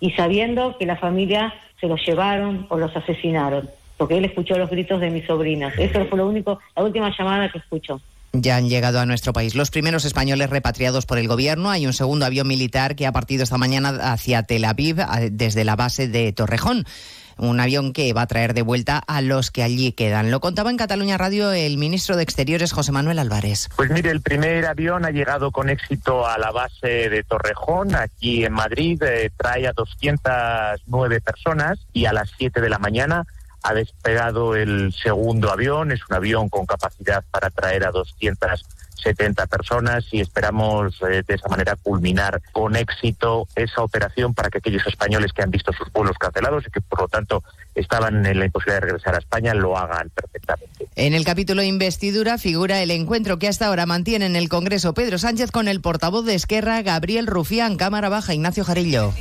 Y sabiendo que la familia se los llevaron o los asesinaron porque él escuchó los gritos de mis sobrinas. Eso fue lo único, la última llamada que escuchó. Ya han llegado a nuestro país los primeros españoles repatriados por el gobierno. Hay un segundo avión militar que ha partido esta mañana hacia Tel Aviv desde la base de Torrejón un avión que va a traer de vuelta a los que allí quedan. Lo contaba en Cataluña Radio el ministro de Exteriores, José Manuel Álvarez. Pues mire, el primer avión ha llegado con éxito a la base de Torrejón, aquí en Madrid, eh, trae a 209 personas y a las 7 de la mañana ha despegado el segundo avión, es un avión con capacidad para traer a 270 personas y esperamos eh, de esa manera culminar con éxito esa operación para que aquellos españoles que han visto sus vuelos cancelados y que por lo tanto estaban en la imposibilidad de regresar a España lo hagan perfectamente. En el capítulo investidura figura el encuentro que hasta ahora mantiene en el Congreso Pedro Sánchez con el portavoz de Esquerra, Gabriel Rufián, Cámara Baja, Ignacio Jarillo.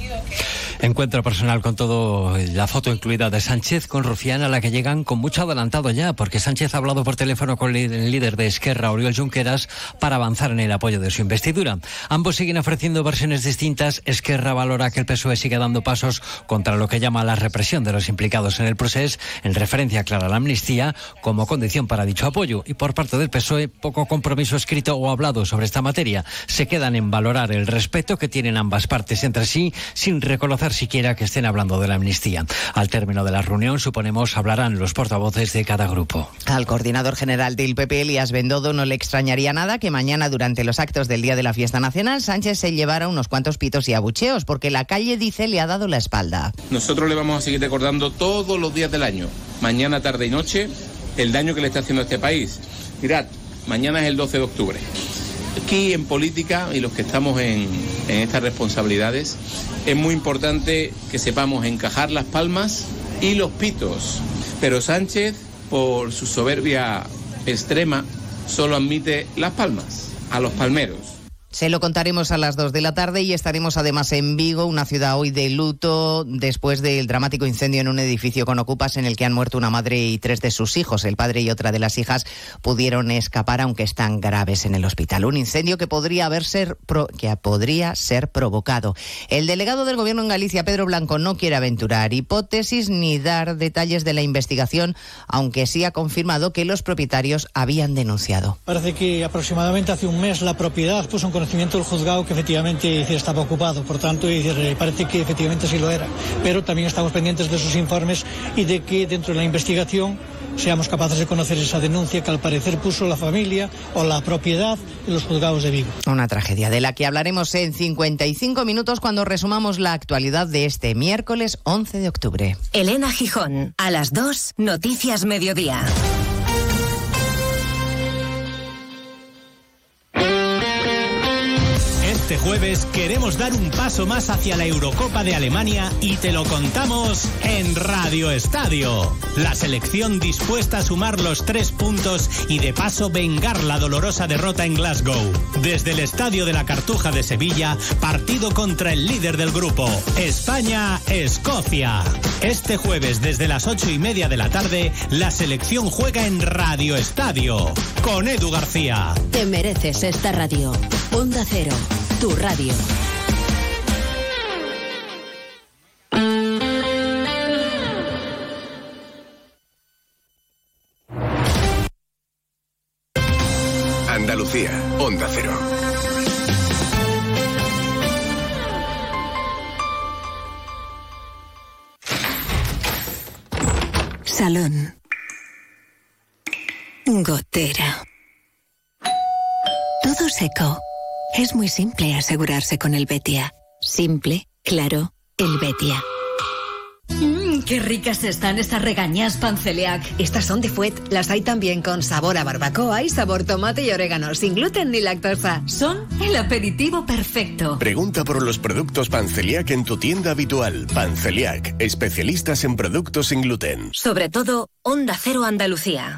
Encuentro personal con todo, la foto incluida de Sánchez con Rufián a la que llegan con mucho adelantado ya, porque Sánchez ha hablado por teléfono con el líder de Esquerra, Oriol Junqueras, para avanzar en el apoyo de su investidura. Ambos siguen ofreciendo versiones distintas. Esquerra valora que el PSOE sigue dando pasos contra lo que llama la represión de los implicados en el proceso, en referencia clara a la amnistía, como condición para dicho apoyo. Y por parte del PSOE, poco compromiso escrito o hablado sobre esta materia. Se quedan en valorar el respeto que tienen ambas partes entre sí, sin reconocer siquiera que estén hablando de la amnistía. Al término de la reunión, suponemos, hablarán los portavoces de cada grupo. Al coordinador general del PP, Elías Bendodo, no le extrañaría nada que mañana, durante los actos del Día de la Fiesta Nacional, Sánchez se llevara unos cuantos pitos y abucheos, porque la calle, dice, le ha dado la espalda. Nosotros le vamos a seguir recordando todos los días del año, mañana, tarde y noche, el daño que le está haciendo a este país. Mirad, mañana es el 12 de octubre. Aquí en política y los que estamos en, en estas responsabilidades, es muy importante que sepamos encajar las palmas y los pitos. Pero Sánchez, por su soberbia extrema, solo admite las palmas a los palmeros. Se lo contaremos a las 2 de la tarde y estaremos además en Vigo, una ciudad hoy de luto después del dramático incendio en un edificio con ocupas en el que han muerto una madre y tres de sus hijos. El padre y otra de las hijas pudieron escapar aunque están graves en el hospital. Un incendio que podría haber ser pro, que podría ser provocado. El delegado del gobierno en Galicia, Pedro Blanco, no quiere aventurar hipótesis ni dar detalles de la investigación, aunque sí ha confirmado que los propietarios habían denunciado. Parece que aproximadamente hace un mes la propiedad puso en conocimiento del juzgado que efectivamente estaba ocupado, por tanto parece que efectivamente sí lo era. Pero también estamos pendientes de sus informes y de que dentro de la investigación seamos capaces de conocer esa denuncia que al parecer puso la familia o la propiedad en los juzgados de Vigo. Una tragedia de la que hablaremos en 55 minutos cuando resumamos la actualidad de este miércoles 11 de octubre. Elena Gijón, a las 2, Noticias Mediodía. Este jueves queremos dar un paso más hacia la Eurocopa de Alemania y te lo contamos en Radio Estadio. La selección dispuesta a sumar los tres puntos y de paso vengar la dolorosa derrota en Glasgow. Desde el Estadio de la Cartuja de Sevilla, partido contra el líder del grupo, España-Escocia. Este jueves desde las ocho y media de la tarde, la selección juega en Radio Estadio con Edu García. Te mereces esta radio. Onda Cero tu radio. Andalucía, Onda Cero. Salón. Gotera. Todo seco es muy simple asegurarse con el Betia. Simple, claro, el Betia. Mmm, qué ricas están estas regañas panceliac. Estas son de Fuet. Las hay también con sabor a barbacoa y sabor tomate y orégano, sin gluten ni lactosa. Son el aperitivo perfecto. Pregunta por los productos Panceliac en tu tienda habitual. Panceliac, especialistas en productos sin gluten. Sobre todo, Onda Cero Andalucía.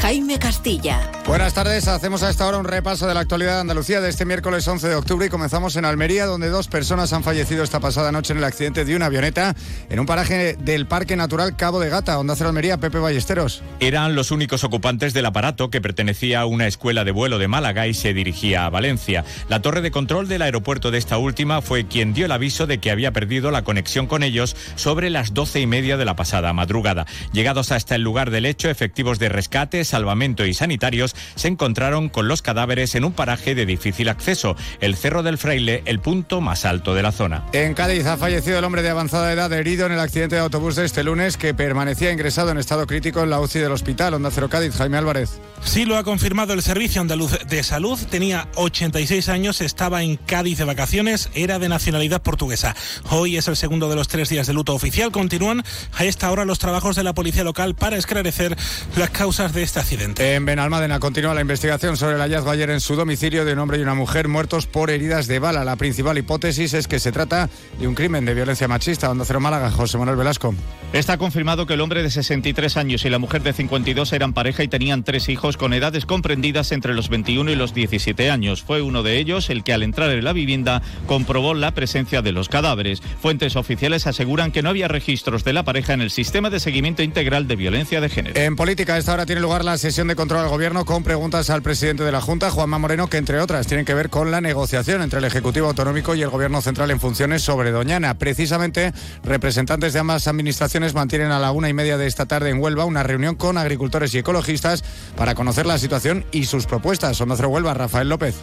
Jaime Castilla. Buenas tardes, hacemos a esta hora un repaso de la actualidad de Andalucía de este miércoles 11 de octubre y comenzamos en Almería, donde dos personas han fallecido esta pasada noche en el accidente de una avioneta en un paraje del Parque Natural Cabo de Gata, Onda Cero Almería, Pepe Ballesteros. Eran los únicos ocupantes del aparato que pertenecía a una escuela de vuelo de Málaga y se dirigía a Valencia. La torre de control del aeropuerto de esta última fue quien dio el aviso de que había perdido la conexión con ellos sobre las doce y media de la pasada madrugada. Llegados hasta el lugar del hecho, efectivos de rescate, salvamento y sanitarios se encontraron con los cadáveres en un paraje de difícil acceso, el Cerro del Fraile, el punto más alto de la zona. En Cádiz ha fallecido el hombre de avanzada edad herido en el accidente de autobús de este lunes que permanecía ingresado en estado crítico en la UCI del hospital. Onda Cero Cádiz, Jaime Álvarez. Sí, lo ha confirmado el Servicio Andaluz de Salud. Tenía 86 años, estaba en Cádiz de vacaciones, era de nacionalidad portuguesa. Hoy es el segundo de los tres días de luto oficial. Continúan a esta hora los trabajos de la policía local para esclarecer las causas de este accidente. En Benalmádena continúa la investigación sobre el hallazgo ayer en su domicilio de un hombre y una mujer muertos por heridas de bala. La principal hipótesis es que se trata de un crimen de violencia machista. Onda Cero Málaga, José Manuel Velasco. Está confirmado que el hombre de 63 años y la mujer de 52 eran pareja y tenían tres hijos con edades comprendidas entre los 21 y los 17 años. Fue uno de ellos el que al entrar en la vivienda comprobó la presencia de los cadáveres. Fuentes oficiales aseguran que no había registros de la pareja en el sistema de seguimiento integral de violencia de género. En política, a esta hora tiene lugar la sesión de control al gobierno con preguntas al presidente de la Junta, Juanma Moreno, que entre otras tienen que ver con la negociación entre el Ejecutivo Autonómico y el Gobierno Central en funciones sobre Doñana. Precisamente, representantes de ambas administraciones mantienen a la una y media de esta tarde en Huelva una reunión con agricultores y ecologistas para conocer la situación y sus propuestas. Son Huelva, Rafael López.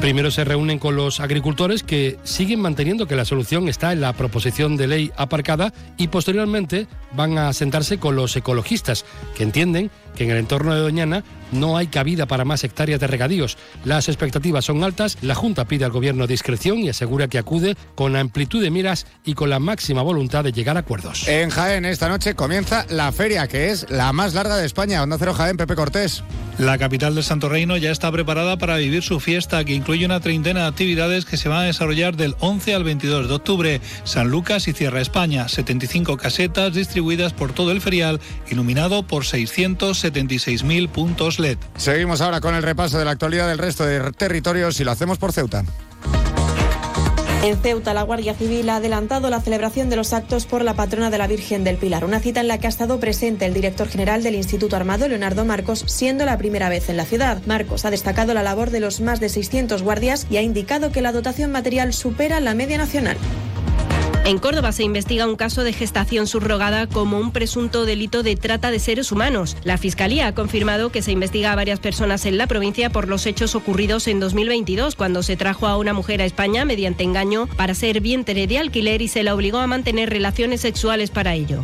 Primero se reúnen con los agricultores que siguen manteniendo que la solución está en la proposición de ley aparcada y posteriormente van a sentarse con los ecologistas que entienden que en el entorno de Doñana no hay cabida para más hectáreas de regadíos. Las expectativas son altas, la Junta pide al Gobierno discreción y asegura que acude con amplitud de miras y con la máxima voluntad de llegar a acuerdos. En Jaén esta noche comienza la feria, que es la más larga de España. Onda Cero Jaén, Pepe Cortés. La capital del Santo Reino ya está preparada para vivir su fiesta, que incluye una treintena de actividades que se van a desarrollar del 11 al 22 de octubre. San Lucas y Cierra España, 75 casetas distribuidas por todo el ferial, iluminado por 676.000 puntos LED. Seguimos ahora con el repaso de la actualidad del resto de territorios y lo hacemos por Ceuta. En Ceuta, la Guardia Civil ha adelantado la celebración de los actos por la patrona de la Virgen del Pilar, una cita en la que ha estado presente el director general del Instituto Armado, Leonardo Marcos, siendo la primera vez en la ciudad. Marcos ha destacado la labor de los más de 600 guardias y ha indicado que la dotación material supera la media nacional. En Córdoba se investiga un caso de gestación subrogada como un presunto delito de trata de seres humanos. La Fiscalía ha confirmado que se investiga a varias personas en la provincia por los hechos ocurridos en 2022, cuando se trajo a una mujer a España mediante engaño para ser vientre de alquiler y se la obligó a mantener relaciones sexuales para ello.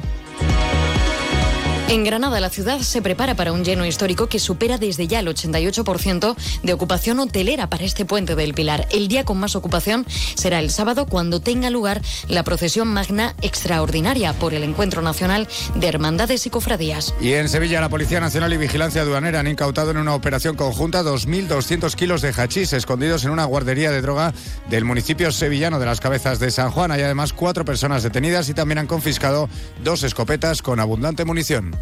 En Granada, la ciudad se prepara para un lleno histórico que supera desde ya el 88% de ocupación hotelera para este puente del Pilar. El día con más ocupación será el sábado cuando tenga lugar la procesión magna extraordinaria por el Encuentro Nacional de Hermandades y Cofradías. Y en Sevilla, la Policía Nacional y Vigilancia Aduanera han incautado en una operación conjunta 2.200 kilos de hachís escondidos en una guardería de droga del municipio sevillano de las Cabezas de San Juan. Hay además cuatro personas detenidas y también han confiscado dos escopetas con abundante munición.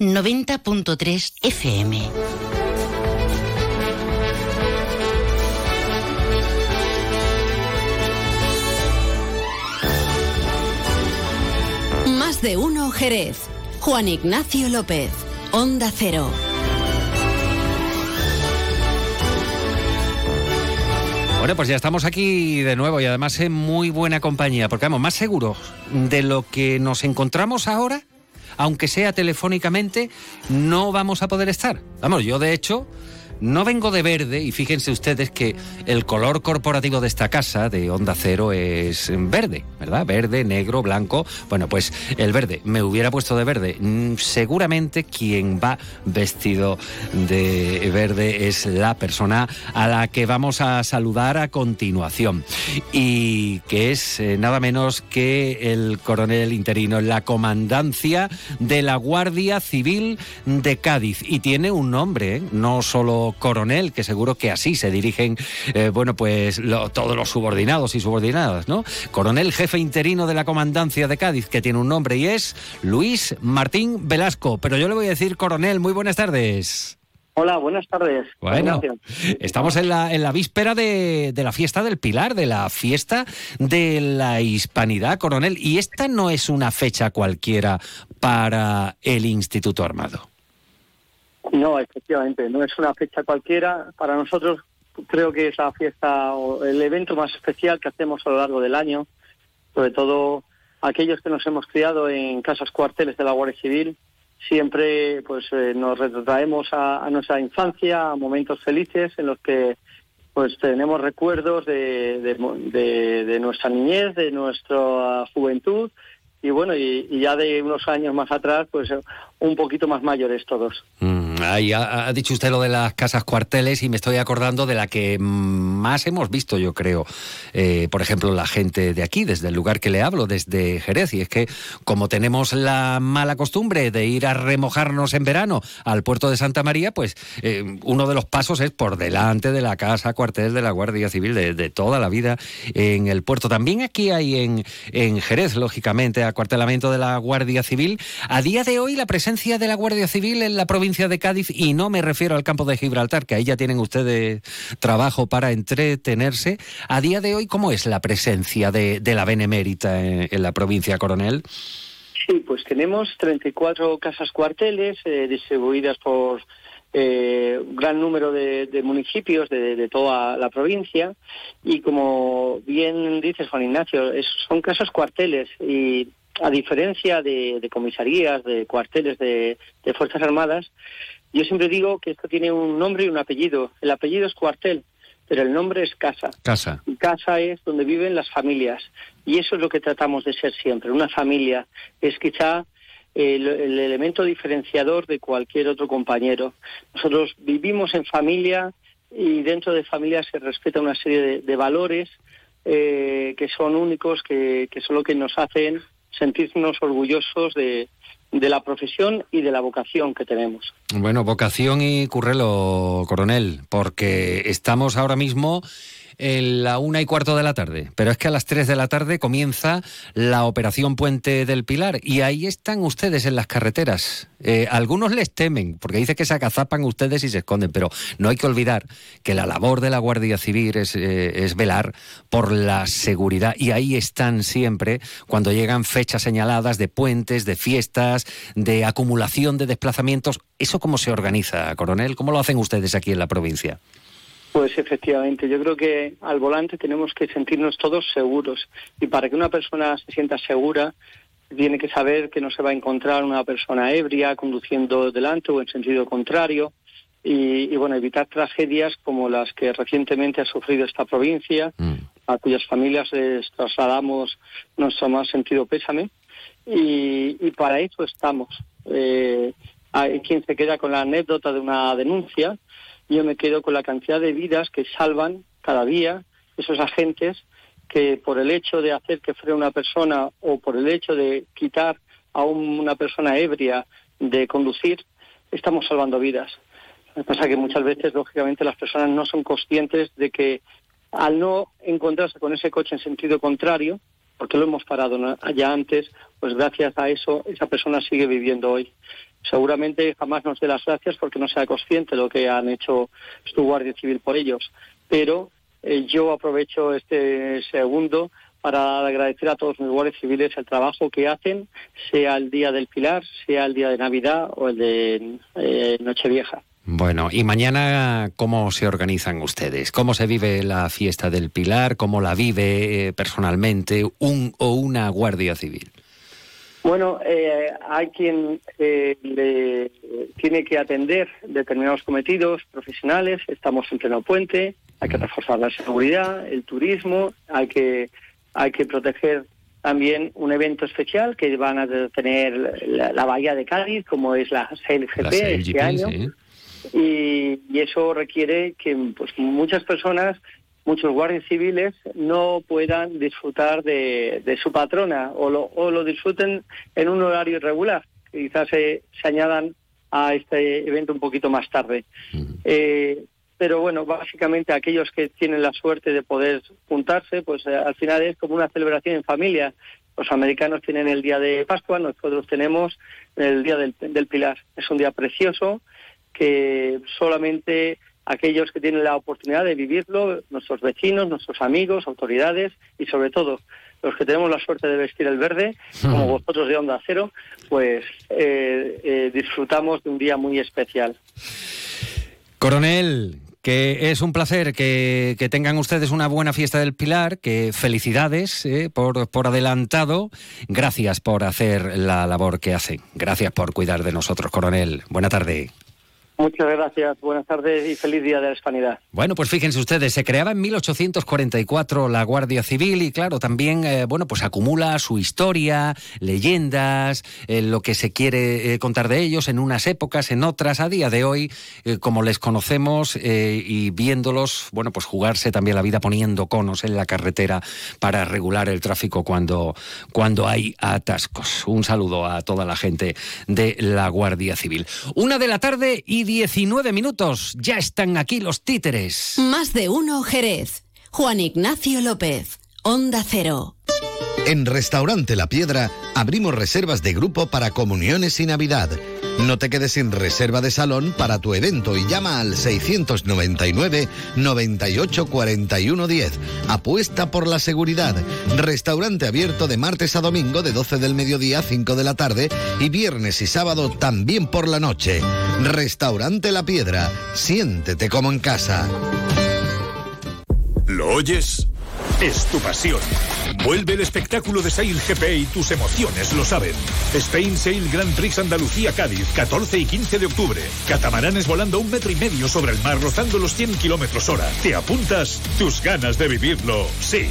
90.3 FM. Más de uno Jerez. Juan Ignacio López. Onda Cero. Bueno, pues ya estamos aquí de nuevo y además en muy buena compañía, porque vamos, más seguros de lo que nos encontramos ahora aunque sea telefónicamente, no vamos a poder estar. Vamos, yo de hecho no vengo de verde y fíjense ustedes que el color corporativo de esta casa, de Onda Cero, es verde, ¿verdad? Verde, negro, blanco. Bueno, pues el verde, me hubiera puesto de verde. Mm, seguramente quien va vestido de verde es la persona a la que vamos a saludar a continuación. Y que es eh, nada menos que el coronel interino en la comandancia de la Guardia Civil de Cádiz. Y tiene un nombre, ¿eh? no solo coronel, que seguro que así se dirigen, eh, bueno, pues todos los subordinados y subordinadas, ¿no? Coronel jefe interino de la comandancia de Cádiz, que tiene un nombre y es Luis Martín Velasco. Pero yo le voy a decir, coronel, muy buenas tardes. Hola, buenas tardes. Bueno, estamos en la, en la víspera de, de, la fiesta del Pilar, de la fiesta de la hispanidad, coronel. Y esta no es una fecha cualquiera para el Instituto Armado. No, efectivamente, no es una fecha cualquiera. Para nosotros creo que es la fiesta o el evento más especial que hacemos a lo largo del año, sobre todo aquellos que nos hemos criado en casas cuarteles de la Guardia Civil, siempre pues eh, nos retrotraemos a, nuestra infancia, a momentos felices en los que pues tenemos recuerdos de, nuestra niñez, de nuestra juventud y bueno, y, ya de unos años más atrás, pues un poquito más mayores todos. Mm, ahí ha, dicho usted lo de las casas cuarteles y me estoy acordando de la que más hemos visto, yo creo, eh, por ejemplo, la gente de aquí, desde el lugar que le hablo, desde Jerez, y es que como tenemos la mala costumbre de ir a remojarnos en verano al puerto de Santa María, pues eh, uno de los pasos es por delante de la casa cuartel de la Guardia Civil de, de toda la vida en el puerto. También aquí hay en, en Jerez, lógicamente, acuartelamiento de la Guardia Civil. A día de hoy la presencia de la Guardia Civil en la provincia de Cádiz, y no me refiero al campo de Gibraltar, que ahí ya tienen ustedes trabajo para entretenerse, a día de hoy, ¿cómo es la presencia de, la Benemérita en, la provincia, coronel? Sí, pues tenemos 34 casas cuarteles eh, distribuidas por eh, gran número de, municipios de, toda la provincia y como bien dices Juan Ignacio, son casas cuarteles y a diferencia de, comisarías, de cuarteles de, Fuerzas Armadas, Yo siempre digo que esto tiene un nombre y un apellido. El apellido es cuartel, pero el nombre es casa. Casa. Y casa es donde viven las familias. Y eso es lo que tratamos de ser siempre. Una familia es quizá el, el elemento diferenciador de cualquier otro compañero. Nosotros vivimos en familia y dentro de familia se respeta una serie de, de valores eh, que son únicos, que, que son lo que nos hacen sentirnos orgullosos de, de la profesión y de la vocación que tenemos. Bueno, vocación y currelo, coronel, porque estamos ahora mismo en la una y cuarto de la tarde, pero es que a las tres de la tarde comienza la operación Puente del Pilar y ahí están ustedes en las carreteras. Eh, algunos les temen porque dice que se agazapan ustedes y se esconden, pero no hay que olvidar que la labor de la Guardia Civil es, eh, es velar por la seguridad y ahí están siempre cuando llegan fechas señaladas de puentes, de fiestas, de acumulación de desplazamientos. ¿Eso cómo se organiza, coronel? ¿Cómo lo hacen ustedes aquí en la provincia? Pues efectivamente, yo creo que al volante tenemos que sentirnos todos seguros. Y para que una persona se sienta segura tiene que saber que no se va a encontrar una persona ebria conduciendo delante o en sentido contrario. Y, y bueno, evitar tragedias como las que recientemente ha sufrido esta provincia, a cuyas familias les trasladamos nuestro más sentido pésame. Y, y para eso estamos. Eh, hay quien se queda con la anécdota de una denuncia, yo me quedo con la cantidad de vidas que salvan cada día esos agentes que por el hecho de hacer que frene una persona o por el hecho de quitar a un- una persona ebria de conducir, estamos salvando vidas. Lo que pasa es que muchas veces, lógicamente, las personas no son conscientes de que al no encontrarse con ese coche en sentido contrario, porque lo hemos parado ya antes, pues gracias a eso esa persona sigue viviendo hoy. Seguramente jamás nos dé las gracias porque no sea consciente de lo que han hecho su Guardia Civil por ellos. Pero eh, yo aprovecho este segundo para agradecer a todos mis guardias civiles el trabajo que hacen, sea el día del Pilar, sea el día de Navidad o el de eh, Nochevieja. Bueno, y mañana, ¿cómo se organizan ustedes? ¿Cómo se vive la fiesta del Pilar? ¿Cómo la vive eh, personalmente un o una Guardia Civil? Bueno, eh, hay quien eh, le tiene que atender determinados cometidos profesionales. Estamos en pleno puente. Hay que reforzar la seguridad, el turismo. Hay que hay que proteger también un evento especial que van a tener la, la bahía de Cádiz, como es la CLGP este año. sí. y, y eso requiere que pues muchas personas muchos guardias civiles no puedan disfrutar de, de su patrona o lo, o lo disfruten en un horario irregular. Quizás se, se añadan a este evento un poquito más tarde. Eh, pero bueno básicamente aquellos que tienen la suerte de poder juntarse pues eh, al final es como una celebración en familia. Los americanos tienen el día de Pascua nosotros tenemos el día del, del Pilar. Es un día precioso que solamente aquellos que tienen la oportunidad de vivirlo, nuestros vecinos, nuestros amigos, autoridades y sobre todo los que tenemos la suerte de vestir el verde, como vosotros de Onda Cero, pues eh, eh, disfrutamos de un día muy especial. Coronel, que es un placer que, que tengan ustedes una buena fiesta del Pilar, que felicidades eh, por, por adelantado. Gracias por hacer la labor que hacen. Gracias por cuidar de nosotros, coronel. Buena tarde. Muchas gracias, buenas tardes y feliz día de la Hispanidad. Bueno, pues fíjense ustedes, se creaba en 1844 la Guardia Civil y claro, también, eh, bueno, pues acumula su historia, leyendas, eh, lo que se quiere eh, contar de ellos en unas épocas, en otras, a día de hoy, como les conocemos y viéndolos, bueno, pues jugarse también la vida poniendo conos en la carretera para regular el tráfico cuando, cuando hay atascos. Un saludo a toda la gente de la Guardia Civil. Una de la tarde y 19 minutos. Ya están aquí los títeres. Más de uno Jerez. Juan Ignacio López. Onda Cero. En Restaurante La Piedra abrimos reservas de grupo para comuniones y Navidad. No te quedes sin reserva de salón para tu evento y llama al 699 98 41 10. Apuesta por la seguridad. Restaurante abierto de martes a domingo de 12 del mediodía a 5 de la tarde y viernes y sábado también por la noche. Restaurante La Piedra. Siéntete como en casa. ¿Lo oyes? Es tu pasión. Vuelve el espectáculo de Sail GP y tus emociones lo saben. Spain Sail Grand Prix Andalucía Cádiz, 14 y 15 de octubre. Catamaranes volando un metro y medio sobre el mar, rozando los 100 kilómetros hora. ¿Te apuntas? Tus ganas de vivirlo, sí.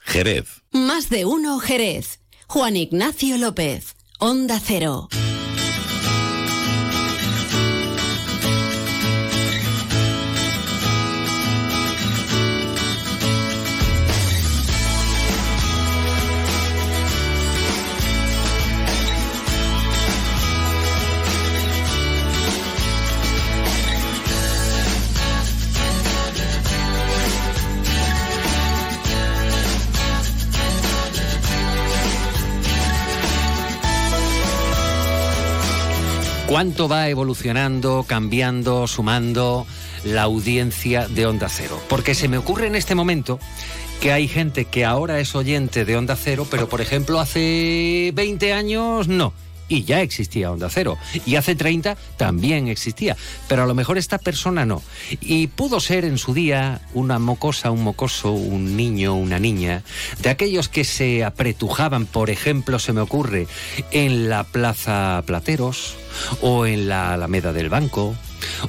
Jerez. Más de uno Jerez. Juan Ignacio López. Onda Cero. ¿Cuánto va evolucionando, cambiando, sumando la audiencia de Onda Cero? Porque se me ocurre en este momento que hay gente que ahora es oyente de Onda Cero, pero por ejemplo hace 20 años no. Y ya existía Onda Cero. Y hace 30 también existía. Pero a lo mejor esta persona no. Y pudo ser en su día una mocosa, un mocoso, un niño, una niña, de aquellos que se apretujaban, por ejemplo, se me ocurre, en la Plaza Plateros o en la Alameda del Banco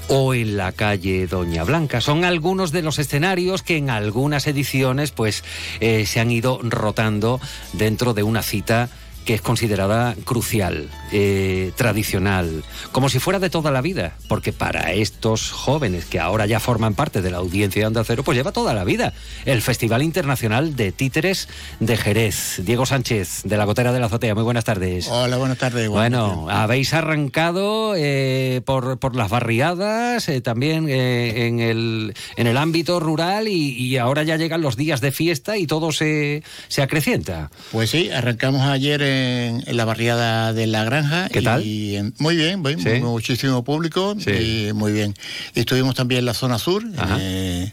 o en la calle Doña Blanca. Son algunos de los escenarios que en algunas ediciones pues eh, se han ido rotando dentro de una cita que es considerada crucial, eh, tradicional, como si fuera de toda la vida, porque para estos jóvenes que ahora ya forman parte de la audiencia de Onda Cero, pues lleva toda la vida. El Festival Internacional de Títeres de Jerez. Diego Sánchez, de la Gotera de la Azotea, muy buenas tardes. Hola, buenas tardes. Bueno, habéis arrancado eh, por, por, las barriadas, eh, también eh, en, el, en el ámbito rural y, y, ahora ya llegan los días de fiesta y todo se, se acrecienta. Pues sí, arrancamos ayer en, en, la barriada de La Granja. ¿Qué tal? Y, en, muy bien, muy, ¿Sí? muchísimo público sí. y muy bien. Estuvimos también en la zona sur. Eh,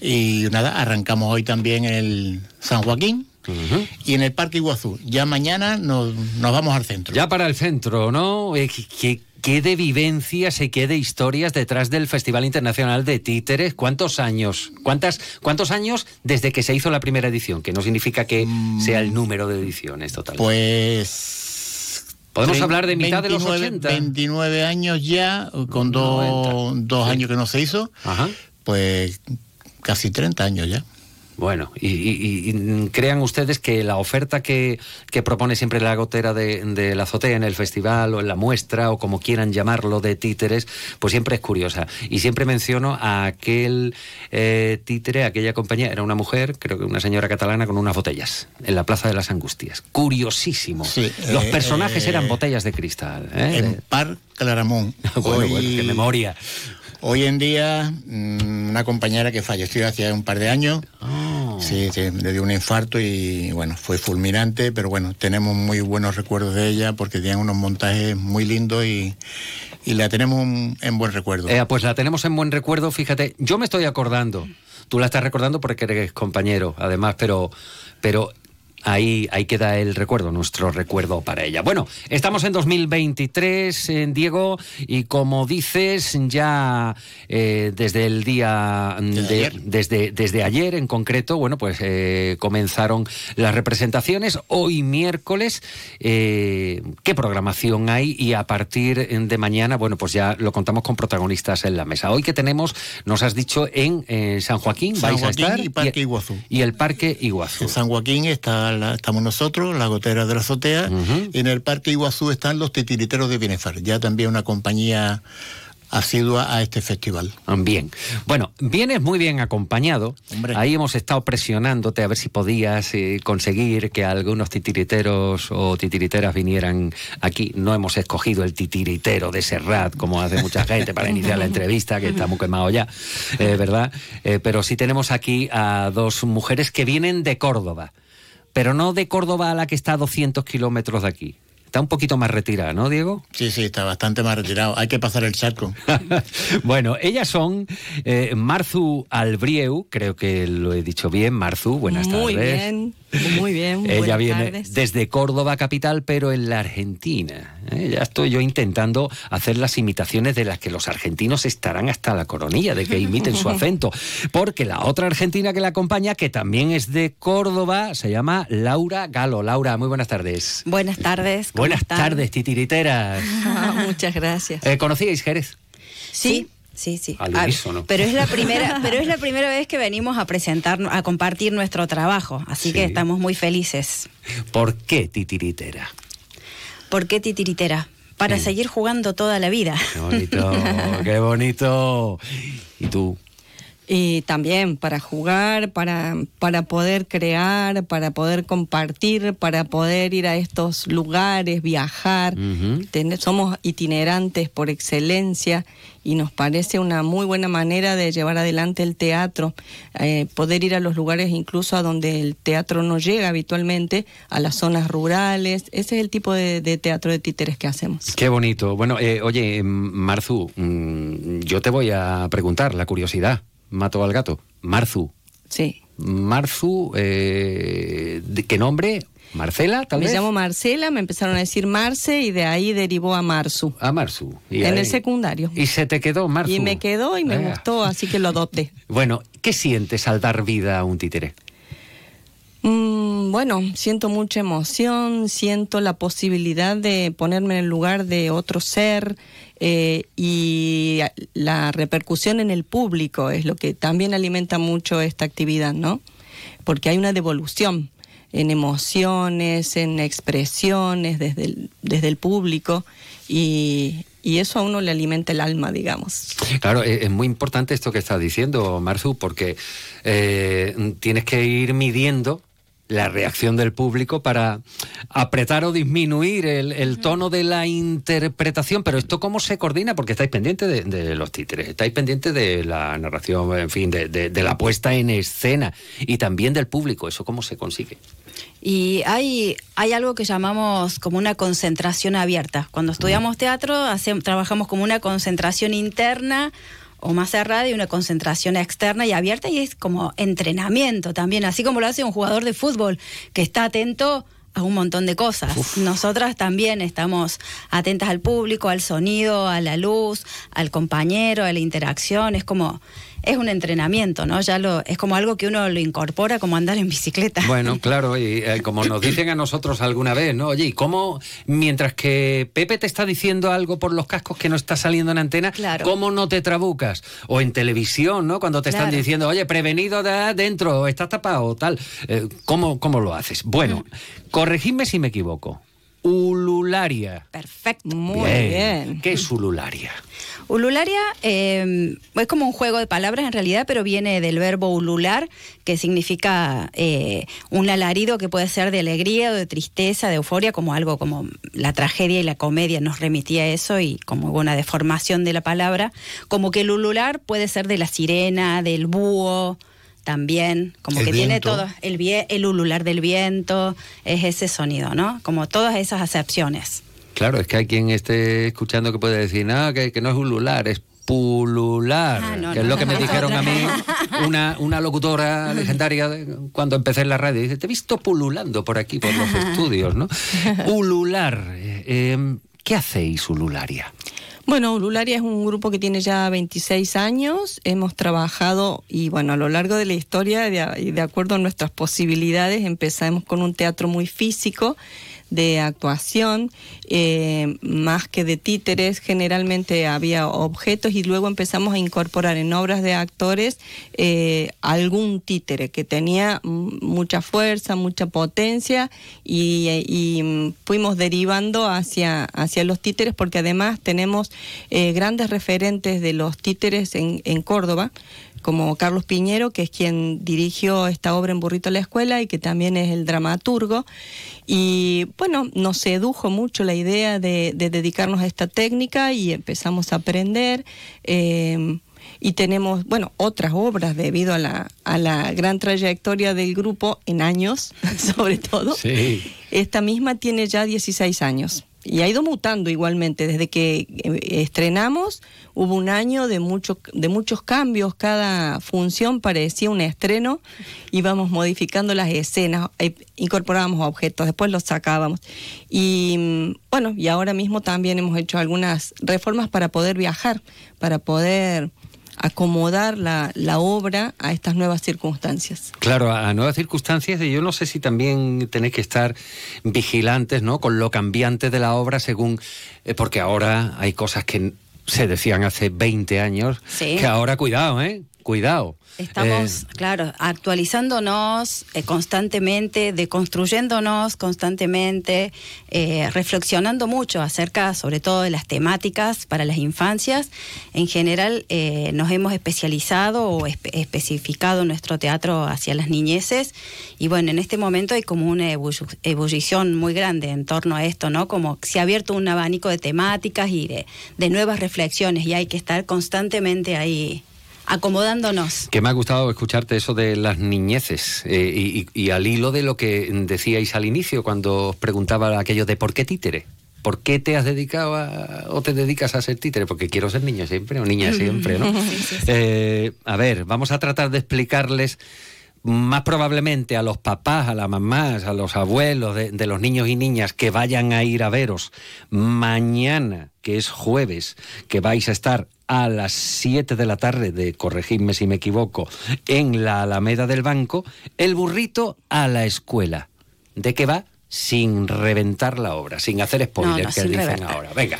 y nada, arrancamos hoy también en el San Joaquín. Uh -huh. Y en el Parque Iguazú. Ya mañana nos, nos, vamos al centro. Ya para el centro, ¿no? Eh, ¿Qué, qué de vivencias y qué de historias detrás del Festival Internacional de Títeres. ¿Cuántos años? ¿Cuántas, ¿Cuántos años desde que se hizo la primera edición? Que no significa que mm. sea el número de ediciones total. Pues... Podemos hablar de mitad 29, de los 80. 29 años ya, con dos, dos sí. años que no se hizo. Ajá. Pues casi 30 años ya. Bueno, y, y, y, crean ustedes que la oferta que, que propone siempre la gotera de, de, la azotea en el festival o en la muestra o como quieran llamarlo de títeres, pues siempre es curiosa. Y siempre menciono a aquel eh, títere, aquella compañía, era una mujer, creo que una señora catalana con unas botellas en la Plaza de las Angustias. Curiosísimo. Sí, Los eh, personajes eh, eran botellas de cristal. ¿eh? En Par Claramón. [laughs] bueno, Hoy... bueno, qué memoria. Hoy en día, mm, una compañera que falleció hace un par de años, oh. sí, sí, le dio un infarto y bueno, fue fulminante, pero bueno, tenemos muy buenos recuerdos de ella porque tiene unos montajes muy lindos y, y la tenemos en buen recuerdo. Eh, pues la tenemos en buen recuerdo, fíjate, yo me estoy acordando, tú la estás recordando porque eres compañero, además, pero, pero Ahí, ahí queda el recuerdo, nuestro recuerdo para ella. Bueno, estamos en 2023, eh, Diego, y como dices, ya eh, desde el día de, de ayer. Desde, desde ayer en concreto, bueno, pues eh, comenzaron las representaciones. Hoy miércoles, eh, ¿qué programación hay? Y a partir de mañana, bueno, pues ya lo contamos con protagonistas en la mesa. Hoy que tenemos, nos has dicho, en San Joaquín, San vais Joaquín a estar. y Parque Iguazú. Y el Parque Iguazú. En San Joaquín está estamos nosotros, la gotera de la azotea, y en el Parque Iguazú están los titiriteros de Bienestar, ya también una compañía asidua a este festival. Bien. Bueno, vienes muy bien acompañado. Ahí hemos estado presionándote a ver si podías eh, conseguir que algunos titiriteros o titiriteras vinieran aquí. No hemos escogido el titiritero de Serrat, como hace mucha [laughs] gente para iniciar la entrevista, que está muy quemado ya, eh, ¿verdad? Eh, pero sí tenemos aquí a dos mujeres que vienen de Córdoba. Pero no de Córdoba a la que está a 200 kilómetros de aquí, Está un poquito más retirada, ¿no, Diego? Sí, sí, está bastante más retirado. Hay que pasar el charco. [laughs] bueno, ellas son eh, Marzu Albrieu, creo que lo he dicho bien. Marzu, buenas tardes. Muy bien. Muy bien. Ella viene desde Córdoba capital, pero en la Argentina. ¿eh? Ya estoy yo intentando hacer las imitaciones de las que los argentinos estarán hasta la coronilla, de que imiten su [laughs] acento. Porque la otra argentina que la acompaña, que también es de Córdoba, se llama Laura Galo. Laura, muy buenas tardes. Buenas tardes. Buenas tardes, titiriteras. [laughs] Muchas gracias. Eh, ¿Conocíais Jerez? Sí. Sí, sí. Ah, [laughs] pero es la primera, pero es la primera vez que venimos a presentar, a compartir nuestro trabajo, así que estamos muy felices. ¿Por qué titiritera? ¿Por qué titiritera? Para seguir jugando toda la vida. Qué bonito, qué bonito. [laughs] ¿Y tú? Y también para jugar, para, para poder crear, para poder compartir, para poder ir a estos lugares, viajar. somos itinerantes por excelencia y nos parece una muy buena manera de llevar adelante el teatro, eh, poder ir a los lugares incluso a donde el teatro no llega habitualmente, a las zonas rurales. Ese es el tipo de, teatro de títeres que hacemos. Qué bonito. Bueno, eh, oye, Marzu, mm, yo te voy a preguntar la curiosidad mató al gato. Marzu. Sí. Marzu, eh, ¿qué nombre? Marcela, tal me vez. Me llamo Marcela, me empezaron a decir Marce y de ahí derivó a Marzu. A Marzu. en el secundario. Y se te quedó Marzu. Y me quedó y me gustó, así que lo adopté. [laughs] Bueno, ¿qué sientes al dar vida a un títere? Mm, bueno, siento mucha emoción, siento la posibilidad de ponerme en el lugar de otro ser eh, y la repercusión en el público es lo que también alimenta mucho esta actividad, ¿no? Porque hay una devolución en emociones, en expresiones desde el, desde el público y, eso a uno le alimenta el alma, digamos. Claro, es, muy importante esto que estás diciendo, Marzu, porque eh, tienes que ir midiendo la reacción del público para apretar o disminuir el, tono de la interpretación. Pero esto cómo se coordina, porque estáis pendientes de, los títeres, estáis pendientes de la narración, en fin, de, la puesta en escena y también del público. ¿Eso cómo se consigue? Y hay, hay algo que llamamos como una concentración abierta. Cuando estudiamos teatro, hacemos, trabajamos como una concentración interna o más cerrada y una concentración externa y abierta y es como entrenamiento también, así como lo hace un jugador de fútbol que está atento a un montón de cosas. Nosotras también estamos atentas al público, al sonido, a la luz, al compañero, a la interacción, es como es un entrenamiento, ¿no? Ya lo es como algo que uno lo incorpora como andar en bicicleta. Bueno, [laughs] claro, y eh, como nos dicen a nosotros alguna vez, ¿no? Oye, ¿y cómo mientras que Pepe te está diciendo algo por los cascos que no está saliendo en antena, cómo no te trabucas? O en televisión, ¿no? Cuando te están diciendo, "Oye, prevenido de adentro, estás tapado", tal. Eh, ¿cómo, ¿Cómo lo haces? Bueno, corregidme si me equivoco. Ulularia. Perfecto, muy bien. ¿Qué es ulularia? Ulularia em, es como un juego de palabras en realidad, pero viene del verbo ulular, que significa eh, un alarido que puede ser de alegría o de tristeza, de euforia, como algo como la tragedia y la comedia nos remitía a eso y como una deformación de la palabra. Como que el ulular puede ser de la sirena, del búho, también, como que tiene todo, el, el ulular del viento, es ese sonido, ¿no? Como todas esas acepciones. Claro, es que hay quien esté escuchando que puede decir, no, que, no es ulular, es pulular, ah, que es lo que me dijeron a mí una, una locutora [laughs] legendaria cuando empecé en la radio. Dice, te he visto pululando por aquí, por los [laughs] estudios, ¿no? Ulular. Eh, em, ¿Qué hacéis, Ulularia? Bueno, Ulularia es un grupo que tiene ya 26 años. Hemos trabajado y bueno, a lo largo de la historia y de, acuerdo a nuestras posibilidades empezamos con un teatro muy físico de actuación, eh, más que de títeres, generalmente había objetos y luego empezamos a incorporar en obras de actores eh, algún títere que tenía mucha fuerza, mucha potencia y, fuimos derivando hacia, hacia los títeres porque además tenemos eh, grandes referentes de los títeres en, en Córdoba como Carlos Piñero, que es quien dirigió esta obra en Burrito a la Escuela y que también es el dramaturgo. Y bueno, nos sedujo mucho la idea de, dedicarnos a esta técnica y empezamos a aprender. Eh, y tenemos, bueno, otras obras debido a la, a la gran trayectoria del grupo en años, [laughs] sobre todo. Sí. Esta misma tiene ya 16 años y ha ido mutando igualmente. Desde que eh, estrenamos hubo un año de, mucho, de muchos cambios, cada función parecía un estreno, íbamos modificando las escenas, eh, incorporábamos objetos, después los sacábamos. Y mm, bueno, y ahora mismo también hemos hecho algunas reformas para poder viajar, para poder acomodar la, la, obra a estas nuevas circunstancias. Claro, a nuevas circunstancias y yo no sé si también tenéis que estar vigilantes ¿no? con lo cambiante de la obra según, eh, porque ahora hay cosas que se decían hace 20 años, que ahora cuidado, ¿eh? Cuidado. Estamos, eh, claro, actualizándonos eh, constantemente, deconstruyéndonos constantemente, eh, reflexionando mucho acerca, sobre todo, de las temáticas para las infancias. En general, nos hemos especializado o especificado nuestro teatro hacia las niñeces. Y bueno, en este momento hay como una ebullición muy grande en torno a esto, ¿no? Como se ha abierto un abanico de temáticas y de, de nuevas reflexiones y hay que estar constantemente ahí acomodándonos. Que me ha gustado escucharte eso de las niñeces eh, y, al hilo de lo que decíais al inicio cuando os preguntaba aquello de por qué títere. ¿Por qué te has dedicado o te dedicas a ser títere? Porque quiero ser niño siempre o niña siempre, ¿no? [laughs] Eh, a ver, vamos a tratar de explicarles más probablemente a los papás, a las mamás, a los abuelos de, los niños y niñas que vayan a ir a veros mañana, que es jueves, que vais a estar a las 7 de la tarde, de corregirme si me equivoco, en la Alameda del Banco, el burrito a la escuela. ¿De qué va? Sin reventar la obra, sin hacer spoiler que dicen ahora. Venga.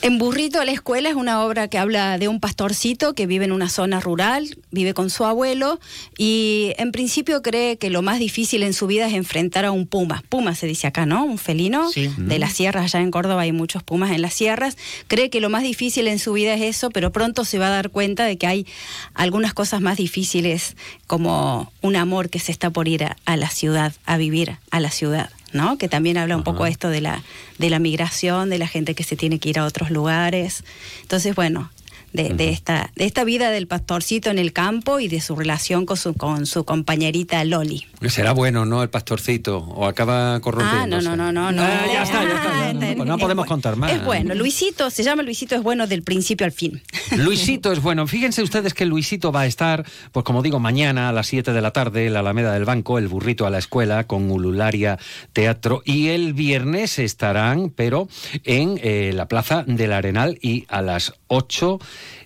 En Burrito a la escuela es una obra que habla de un pastorcito que vive en una zona rural, vive con su abuelo y en principio cree que lo más difícil en su vida es enfrentar a un puma. Puma se dice acá, ¿no? Un felino de las sierras, allá en Córdoba hay muchos pumas en las sierras. Cree que lo más difícil en su vida es eso, pero pronto se va a dar cuenta de que hay algunas cosas más difíciles como un amor que se está por ir a la ciudad, a vivir a la ciudad. ¿No? Que también habla un poco esto de la, de la migración, de la gente que se tiene que ir a otros lugares. Entonces, bueno, de, esta, de esta vida del pastorcito en el campo y de su relación con su, con su compañerita Loli. Será bueno, ¿no? El pastorcito, o acaba corrompiéndose. Ah, no, no, no, no. Ah, ya está, ya está. no, pues podemos contar más. Es bueno, Luisito, se llama Luisito, es bueno del principio al fin. [laughs] Luisito es bueno. Fíjense ustedes que Luisito va a estar, pues como digo, mañana a las 7 de la tarde, en la Alameda del Banco, el burrito a la escuela, con Ulularia Teatro, y el viernes estarán, pero en eh, la Plaza del Arenal y a las 8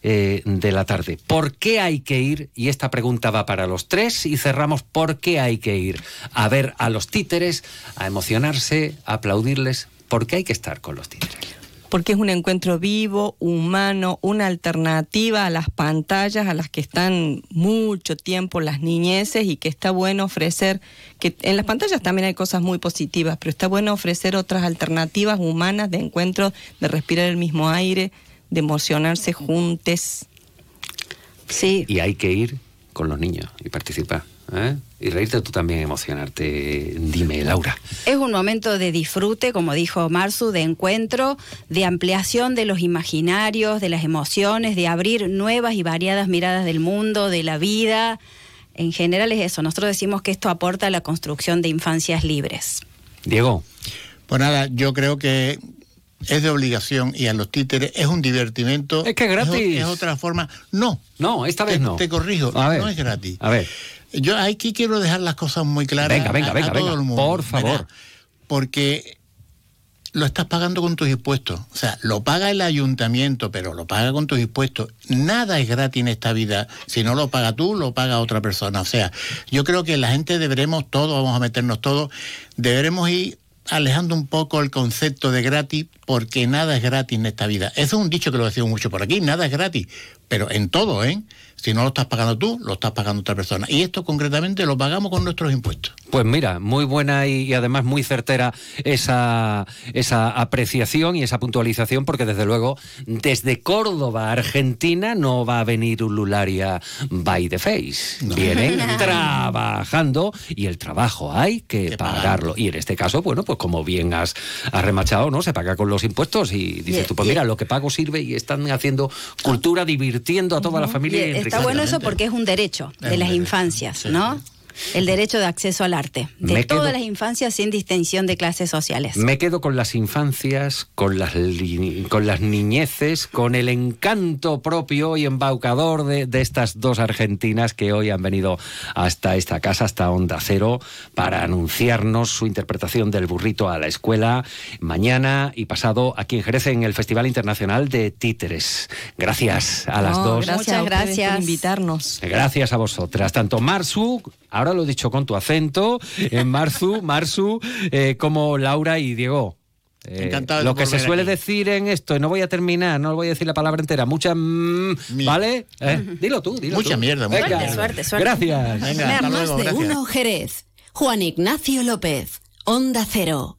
eh, de la tarde. ¿Por qué hay que ir? Y esta pregunta va para los tres y cerramos. ¿Por qué hay que ir a ver a los títeres, a emocionarse, a aplaudirles? ¿Por qué hay que estar con los títeres? porque es un encuentro vivo, humano, una alternativa a las pantallas a las que están mucho tiempo las niñeces y que está bueno ofrecer, que en las pantallas también hay cosas muy positivas, pero está bueno ofrecer otras alternativas humanas de encuentro, de respirar el mismo aire, de emocionarse juntos. Sí. Y hay que ir con los niños y participar. ¿eh? Y reírte tú también, emocionarte. Dime, Laura. Es un momento de disfrute, como dijo Marzu, de encuentro, de ampliación de los imaginarios, de las emociones, de abrir nuevas y variadas miradas del mundo, de la vida. En general es eso. Nosotros decimos que esto aporta a la construcción de infancias libres. Diego. Pues nada, yo creo que es de obligación y a los títeres es un divertimento. Es que es gratis. Es, otra forma. No. No, esta vez no. Te corrijo, no es gratis. A ver. Yo aquí quiero dejar las cosas muy claras venga, venga, venga, todo el mundo. Por favor. porque lo estás pagando con tus impuestos. O sea, lo paga el ayuntamiento, pero lo paga con tus impuestos. Nada es gratis en esta vida. Si no lo paga tú, lo paga otra persona. O sea, yo creo que la gente deberemos todos, vamos a meternos todos, deberemos ir alejando un poco el concepto de gratis, porque nada es gratis en esta vida. Eso es un dicho que lo decimos mucho por aquí, nada es gratis, pero en todo, ¿eh? Si no lo estás pagando tú, lo estás pagando otra persona. Y esto concretamente lo pagamos con nuestros impuestos. Pues mira, muy buena y, además muy certera esa, esa apreciación y esa puntualización, porque desde luego desde Córdoba, Argentina, no va a venir un Lularia by the face. Vienen [laughs] trabajando y el trabajo hay que, pagarlo. Y en este caso, bueno, pues como bien has, remachado, ¿no? Se paga con los impuestos y dices tú, pues mira, lo que pago sirve y están haciendo cultura, divirtiendo a toda la familia. Y Está bueno eso porque es un derecho de las infancias, ¿no? El derecho de acceso al arte, de todas las infancias sin distinción de clases sociales. Me quedo con las infancias, con las, con las niñeces, con el encanto propio y embaucador de, de, estas dos argentinas que hoy han venido hasta esta casa, hasta Onda Cero, para anunciarnos su interpretación del burrito a la escuela mañana y pasado aquí en Jerez en el Festival Internacional de Títeres. Gracias a las dos. Muchas gracias por invitarnos. Gracias a vosotras, tanto Marsu, ahora lo he dicho con tu acento, en Marzu, Marzu, eh, como Laura y Diego. Eh, Encantado lo que se suele decir en esto, y no voy a terminar, no voy a decir la palabra entera, mucha mm, ¿vale? Eh, [laughs] dilo tú, dilo Mucha tú. mierda, Venga. Suerte, suerte, suerte. Gracias. Venga, hasta Más luego, de gracias. uno Jerez. Juan Ignacio López. Onda Cero.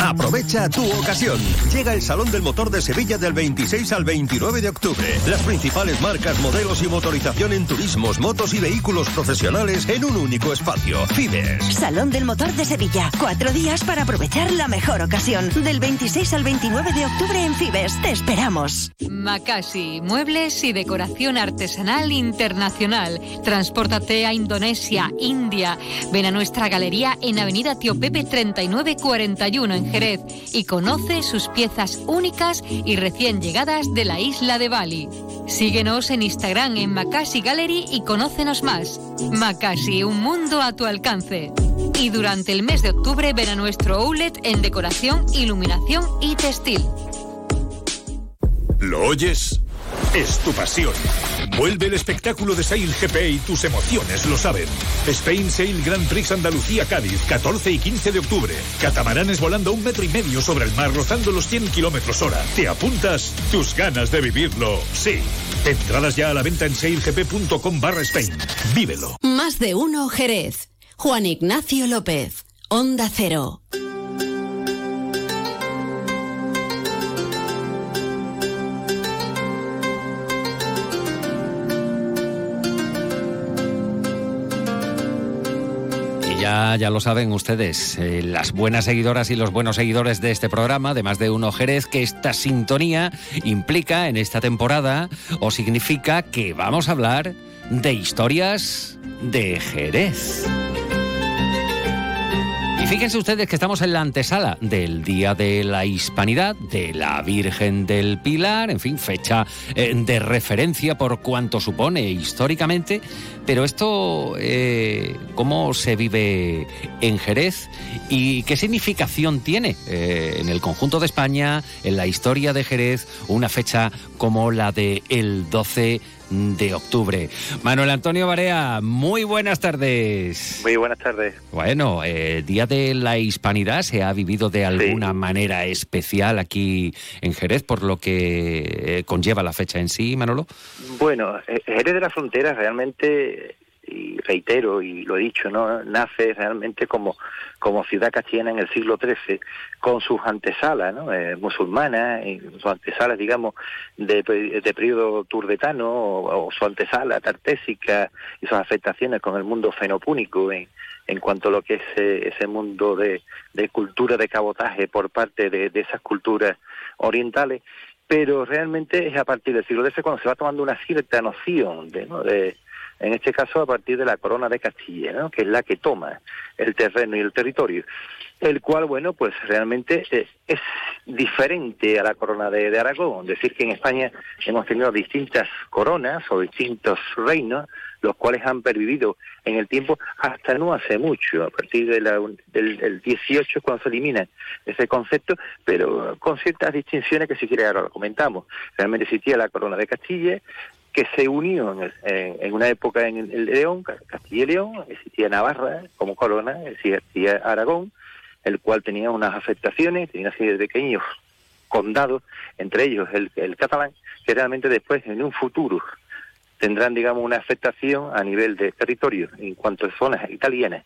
Aprovecha tu ocasión. Llega el Salón del Motor de Sevilla del 26 al 29 de octubre. Las principales marcas, modelos y motorización en turismos, motos y vehículos profesionales en un único espacio. Fibes. Salón del Motor de Sevilla. Cuatro días para aprovechar la mejor ocasión. Del 26 al 29 de octubre en Fibes. Te esperamos. Makasi, muebles y decoración artesanal internacional. Transpórtate a Indonesia, India. Ven a nuestra galería en Avenida Tío Pepe 3941 en Jerez y conoce sus piezas únicas y recién llegadas de la isla de Bali. Síguenos en Instagram en Makasi Gallery y conócenos más. Makasi, un mundo a tu alcance. Y durante el mes de octubre ven a nuestro outlet en decoración, iluminación y textil. ¿Lo oyes? Es tu pasión. Vuelve el espectáculo de Sail GP y tus emociones lo saben. Spain Sail Grand Prix Andalucía Cádiz, 14 y 15 de octubre. Catamaranes volando un metro y medio sobre el mar, rozando los 100 kilómetros hora. ¿Te apuntas? Tus ganas de vivirlo, sí. Entradas ya a la venta en sailgp.com barra Spain. Vívelo. Más de uno Jerez. Juan Ignacio López. Onda Cero. Ya, ya lo saben ustedes, eh, las buenas seguidoras y los buenos seguidores de este programa, de más de uno Jerez, que esta sintonía implica en esta temporada o significa que vamos a hablar de historias de Jerez. Fíjense ustedes que estamos en la antesala del Día de la Hispanidad, de la Virgen del Pilar, en fin, fecha eh, de referencia por cuanto supone históricamente, pero esto, eh, ¿cómo se vive en Jerez y qué significación tiene eh, en el conjunto de España, en la historia de Jerez, una fecha como la de el 12 de octubre. Manuel Antonio Barea, muy buenas tardes. Muy buenas tardes. Bueno, eh, Día de la Hispanidad se ha vivido de alguna manera especial aquí en Jerez, por lo que eh, conlleva la fecha en sí, Manolo. Bueno, eh, Jerez de la Frontera realmente, y reitero y lo he dicho, no nace realmente como, como ciudad castellana en el siglo XIII, con sus antesalas ¿no? Eh, musulmanas, y sus antesalas, digamos, de, de periodo turdetano, o, su antesala tartésica y sus afectaciones con el mundo fenopúnico en, en cuanto a lo que es eh, ese mundo de, de cultura de cabotaje por parte de, de esas culturas orientales pero realmente es a partir del siglo XIX cuando se va tomando una cierta noción de, ¿no? de, en este caso a partir de la corona de Castilla, ¿no? que es la que toma el terreno y el territorio, el cual, bueno, pues realmente eh, es, diferente a la corona de, de Aragón, decir, que en España hemos tenido distintas coronas o distintos reinos, los cuales han pervivido en el tiempo hasta no hace mucho, a partir de del, del 18 cuando se elimina ese concepto, pero con ciertas distinciones que si quiere ahora lo comentamos. Realmente existía la corona de Castilla, que se unió en, en, una época en el León, Castilla y León, existía Navarra como corona, existía Aragón, el cual tenía unas afectaciones, tenía una serie de pequeños condados, entre ellos el, el catalán, que realmente después, en un futuro, tendrán, digamos, una afectación a nivel de territorio en cuanto a zonas italianas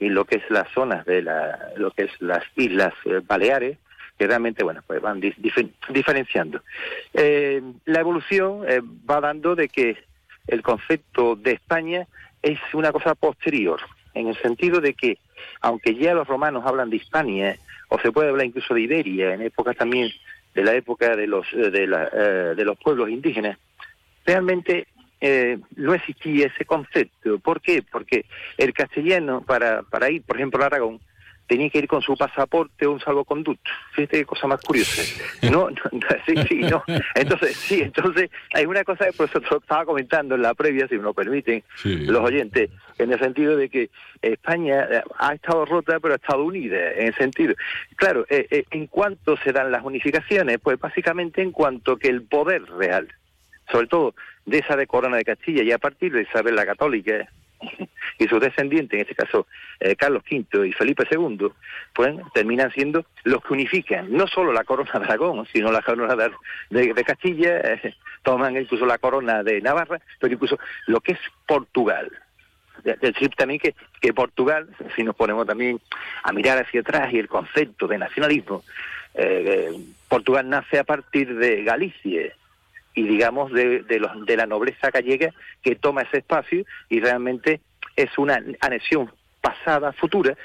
y lo que es las zonas de la, lo que es las islas eh, Baleares, que realmente, bueno, pues van dif diferenciando. Eh, la evolución eh, va dando de que el concepto de España es una cosa posterior, en el sentido de que, aunque ya los romanos hablan de Hispania, o se puede hablar incluso de Iberia, en épocas también de la época de los, de, la, de los pueblos indígenas, realmente eh, no existía ese concepto. ¿Por qué? Porque el castellano, para, para ir, por ejemplo, a Aragón, tenía que ir con su pasaporte o un salvoconducto. Fíjate qué cosa más curiosa. No, no, [laughs] sí, sí, no. Entonces, sí, entonces hay una cosa que por eso estaba comentando en la previa, si me lo permiten los oyentes, en el sentido de que España eh, ha estado rota, pero ha estado unida, en el sentido. Claro, eh, eh, en cuanto se dan las unificaciones, pues básicamente en cuanto que el poder real, sobre todo de esa de Corona de Castilla y a partir de Isabel la Católica [laughs] y sus descendientes, en este caso eh, Carlos V y Felipe II, pues terminan siendo los que unifican no solo la corona de Aragón, sino la corona de, Castilla, eh, toman incluso la corona de Navarra, pero incluso lo que es Portugal. Decir también que, que Portugal, si nos ponemos también a mirar hacia atrás y el concepto de nacionalismo, eh, Portugal nace a partir de Galicia, y digamos de, de, los, de la nobleza gallega que toma ese espacio y realmente es una anexión pasada, futura,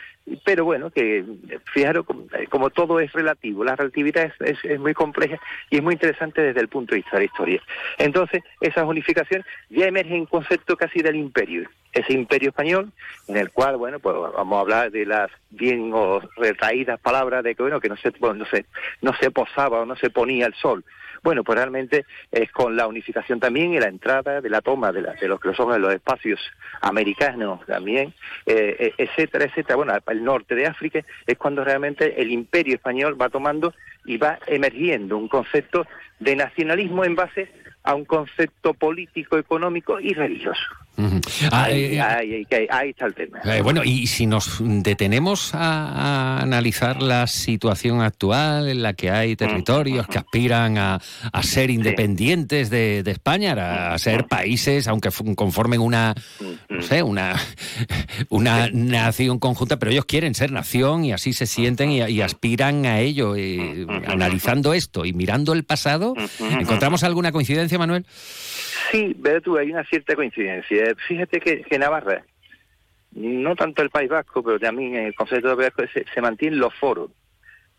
pero bueno, que fijaros, como, todo es relativo, la relatividad es, es, muy compleja y es muy interesante desde el punto de vista de la historia. Entonces, esas unificaciones ya emergen un concepto casi del imperio, ese imperio español, en el cual, bueno, pues vamos a hablar de las bien o retraídas palabras de que, bueno, que no se, no se, no se posaba o no se ponía el sol, bueno, pues realmente es con la unificación también y la entrada de la toma de, la, de lo que son los espacios americanos también, eh, etcétera, etcétera. Bueno, el norte de África es cuando realmente el imperio español va tomando y va emergiendo un concepto de nacionalismo en base a un concepto político, económico y religioso. Uh -huh. ah, ahí, eh, ahí, ahí, ahí, está el tema. Eh, bueno, y si nos detenemos a, a, analizar la situación actual en la que hay territorios que aspiran a, a ser independientes de, de, España, a, a, ser países, aunque conformen una, no sé, una, una nación conjunta, pero ellos quieren ser nación y así se sienten y, y aspiran a ello. Y, analizando esto y mirando el pasado, ¿encontramos alguna coincidencia, Manuel? Sí, pero tú, hay una cierta coincidencia. Fíjate que, que Navarra, no tanto el País Vasco, pero también el concepto de Vasco se, se mantienen los foros.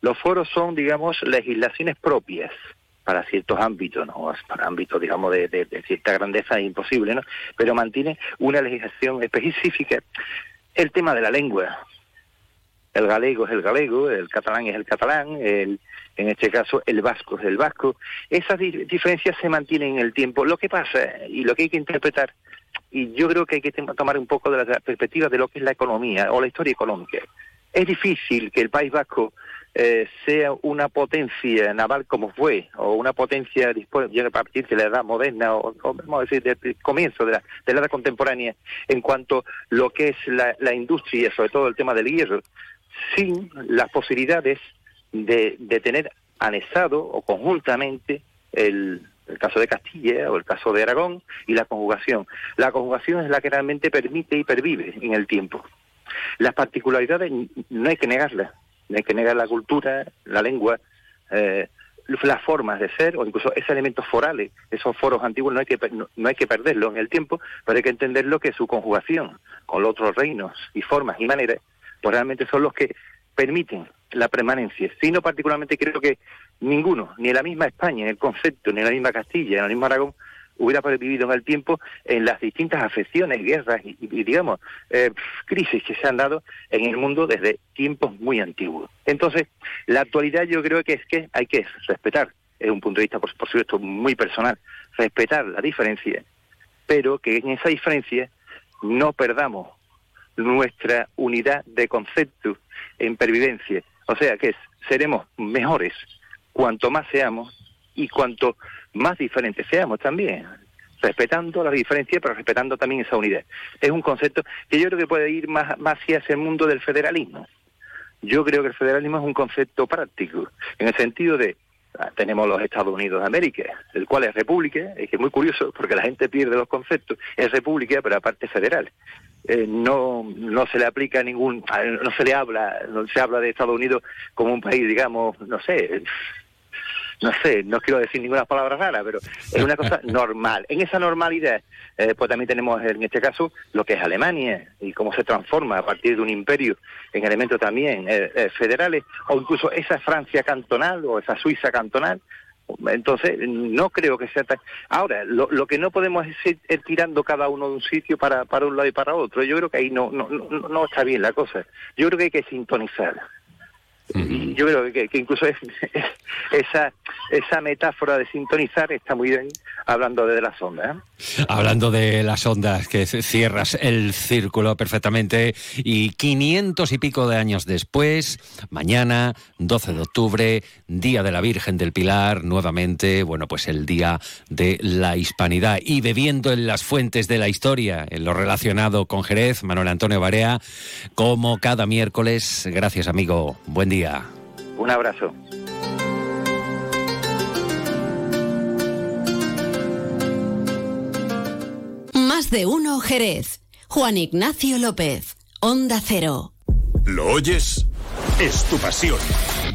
Los foros son, digamos, legislaciones propias para ciertos ámbitos, ¿no? Para ámbitos, digamos, de, cierta grandeza es imposible, ¿no? Pero mantiene una legislación específica. El tema de la lengua. El galego es el galego, el catalán es el catalán, el, en este caso el vasco es el vasco. Esas di diferencias se mantienen en el tiempo. Lo que pasa y lo que hay que interpretar, y yo creo que hay que tomar un poco de la perspectiva de lo que es la economía o la historia económica. Es difícil que el País Vasco eh, sea una potencia naval como fue, o una potencia a partir de la edad moderna, o, vamos a decir, del comienzo de la, edad contemporánea, en cuanto a lo que es la, industria, sobre todo el tema del hierro, sin las posibilidades de, de tener anexado o conjuntamente el, el caso de Castilla o el caso de Aragón y la conjugación. La conjugación es la que realmente permite y pervive en el tiempo. Las particularidades no hay que negarlas, no hay que negar la cultura, la lengua, eh, las formas de ser o incluso esos elementos forales, esos foros antiguos no hay que no, no hay que perderlo en el tiempo, pero hay que entenderlo que su conjugación con los otros reinos y formas y maneras, pues realmente son los que permiten la permanencia. Sino particularmente creo que ninguno, ni en la misma España, en el concepto, ni en la misma Castilla, ni en el mismo Aragón, hubiera vivido en el tiempo en las distintas afecciones, guerras y, digamos, eh, crisis que se han dado en el mundo desde tiempos muy antiguos. Entonces, la actualidad yo creo que es que hay que respetar, es un punto de vista, por, por supuesto, muy personal, respetar la diferencia, pero que en esa diferencia no perdamos nuestra unidad de concepto en pervivencia. O sea que seremos mejores cuanto más seamos y cuanto más diferentes seamos también, respetando la diferencia, pero respetando también esa unidad. Es un concepto que yo creo que puede ir más, más hacia ese mundo del federalismo. Yo creo que el federalismo es un concepto práctico, en el sentido de ah, tenemos los Estados Unidos de América, el cual es república, es que es muy curioso porque la gente pierde los conceptos, es república pero aparte federal. Eh, no no se le aplica ningún no se le habla no se habla de Estados Unidos como un país digamos no sé no sé, no quiero decir ninguna palabra rara, pero es una cosa [laughs] normal. En esa normalidad, eh, pues también tenemos en este caso lo que es Alemania y cómo se transforma a partir de un imperio en elementos también eh, eh, federales, o incluso esa Francia cantonal o esa Suiza cantonal. Entonces, no creo que sea tan... Ahora, lo, lo que no podemos es ir, tirando cada uno de un sitio para, para un lado y para otro. Yo creo que ahí no, no, no, no está bien la cosa. Yo creo que hay que sintonizar yo creo que, incluso [laughs] esa, esa metáfora de sintonizar está muy bien hablando de las ondas. ¿eh? Hablando de las ondas, que cierras el círculo perfectamente y 500 y pico de años después, mañana, 12 de octubre, Día de la Virgen del Pilar, nuevamente, bueno, pues el Día de la Hispanidad y bebiendo en las fuentes de la historia, en lo relacionado con Jerez, Manuel Antonio Barea, como cada miércoles. Gracias, amigo. Buen día. Un abrazo. Más de uno Jerez. Juan Ignacio López. Onda Cero. ¿Lo oyes? Es tu pasión.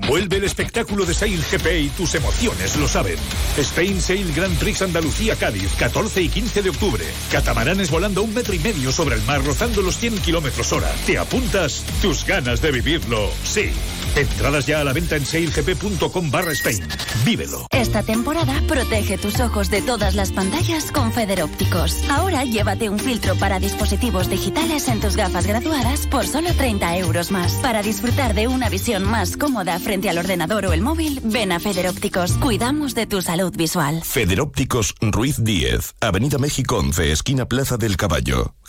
Vuelve el espectáculo de Sail GP y tus emociones lo saben. Spain Sail Grand Prix Andalucía Cádiz, 14 y 15 de octubre. Catamaranes volando un metro y medio sobre el mar, rozando los 100 kilómetros hora. ¿Te apuntas? Tus ganas de vivirlo, sí. Entradas ya a la venta en sailgp.com barra Spain. Vívelo. Esta temporada protege tus ojos de todas las pantallas con Federópticos. Ahora llévate un filtro para dispositivos digitales en tus gafas graduadas por solo 30 euros más. Para disfrutar de una visión más cómoda frente al ordenador o el móvil, ven a Federópticos. Cuidamos de tu salud visual. Federópticos Ruiz 10, Avenida México 11, esquina Plaza del Caballo,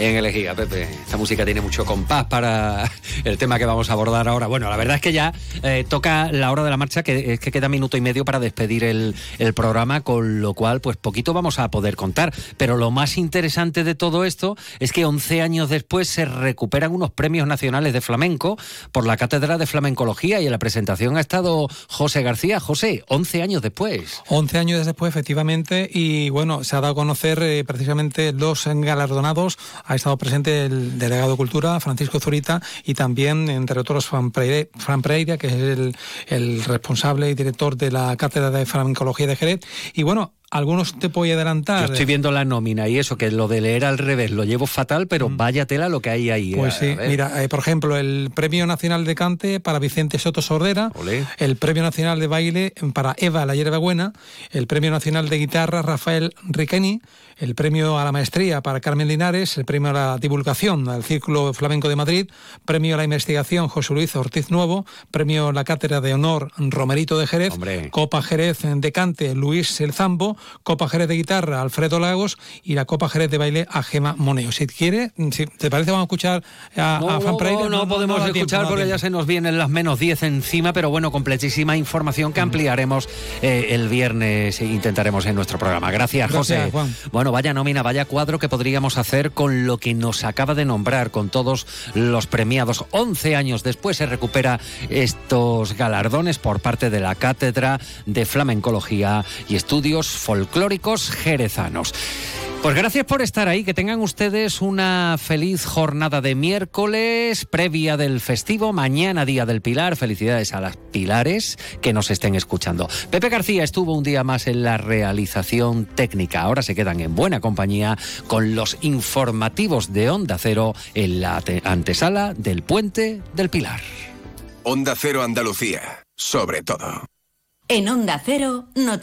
Bien elegida, Pepe. Esta música tiene mucho compás para el tema que vamos a abordar ahora. Bueno, la verdad es que ya eh, toca la hora de la marcha, que es que queda minuto y medio para despedir el, programa, con lo cual, pues poquito vamos a poder contar. Pero lo más interesante de todo esto es que 11 años después se recuperan unos premios nacionales de flamenco por la Cátedra de Flamencología y en la presentación ha estado José García. José, 11 años después. 11 años después, efectivamente, y bueno, se ha dado a conocer eh, precisamente los galardonados ha estado presente el delegado de Cultura, Francisco Zurita, y también, entre otros, Fran Preira, que es el, responsable y director de la Cátedra de Flamencología de Jerez. Y bueno, algunos te voy a adelantar. Yo estoy viendo la nómina y eso, que lo de leer al revés lo llevo fatal, pero mm. vaya tela lo que hay ahí. Pues sí, mira, eh, por ejemplo, el Premio Nacional de Cante para Vicente Soto Sordera, el Premio Nacional de Baile para Eva La Hierba Buena, el Premio Nacional de Guitarra Rafael Riqueni, el Premio a la Maestría para Carmen Linares, el Premio a la Divulgación al Círculo Flamenco de Madrid, Premio a la Investigación José Luis Ortiz Nuevo, Premio a la Cátedra de Honor Romerito de Jerez, Copa Jerez de Cante Luis El Zambo, Copa Jerez de Guitarra Alfredo Lagos y la Copa Jerez de Baile a Gema Moneo. Si quiere, si te parece, vamos a escuchar a, no, a Fan no, no, podemos escuchar porque ya se nos vienen las menos 10 encima, pero bueno, completísima información que ampliaremos eh, el viernes e intentaremos en nuestro programa. Gracias, José. Bueno, vaya nómina, vaya cuadro que podríamos hacer con lo que nos acaba de nombrar, con todos los premiados. 11 años después se recupera estos galardones por parte de la Cátedra de Flamencología y Estudios Folclóricos Jerezanos. Pues gracias por estar ahí, que tengan ustedes una feliz jornada de miércoles previa del festivo, mañana día del Pilar, felicidades a las Pilares que nos estén escuchando. Pepe García estuvo un día más en la realización técnica, ahora se quedan en buena compañía con los informativos de Onda Cero en la antesala del puente del Pilar. Onda Cero Andalucía, sobre todo. En Onda Cero, no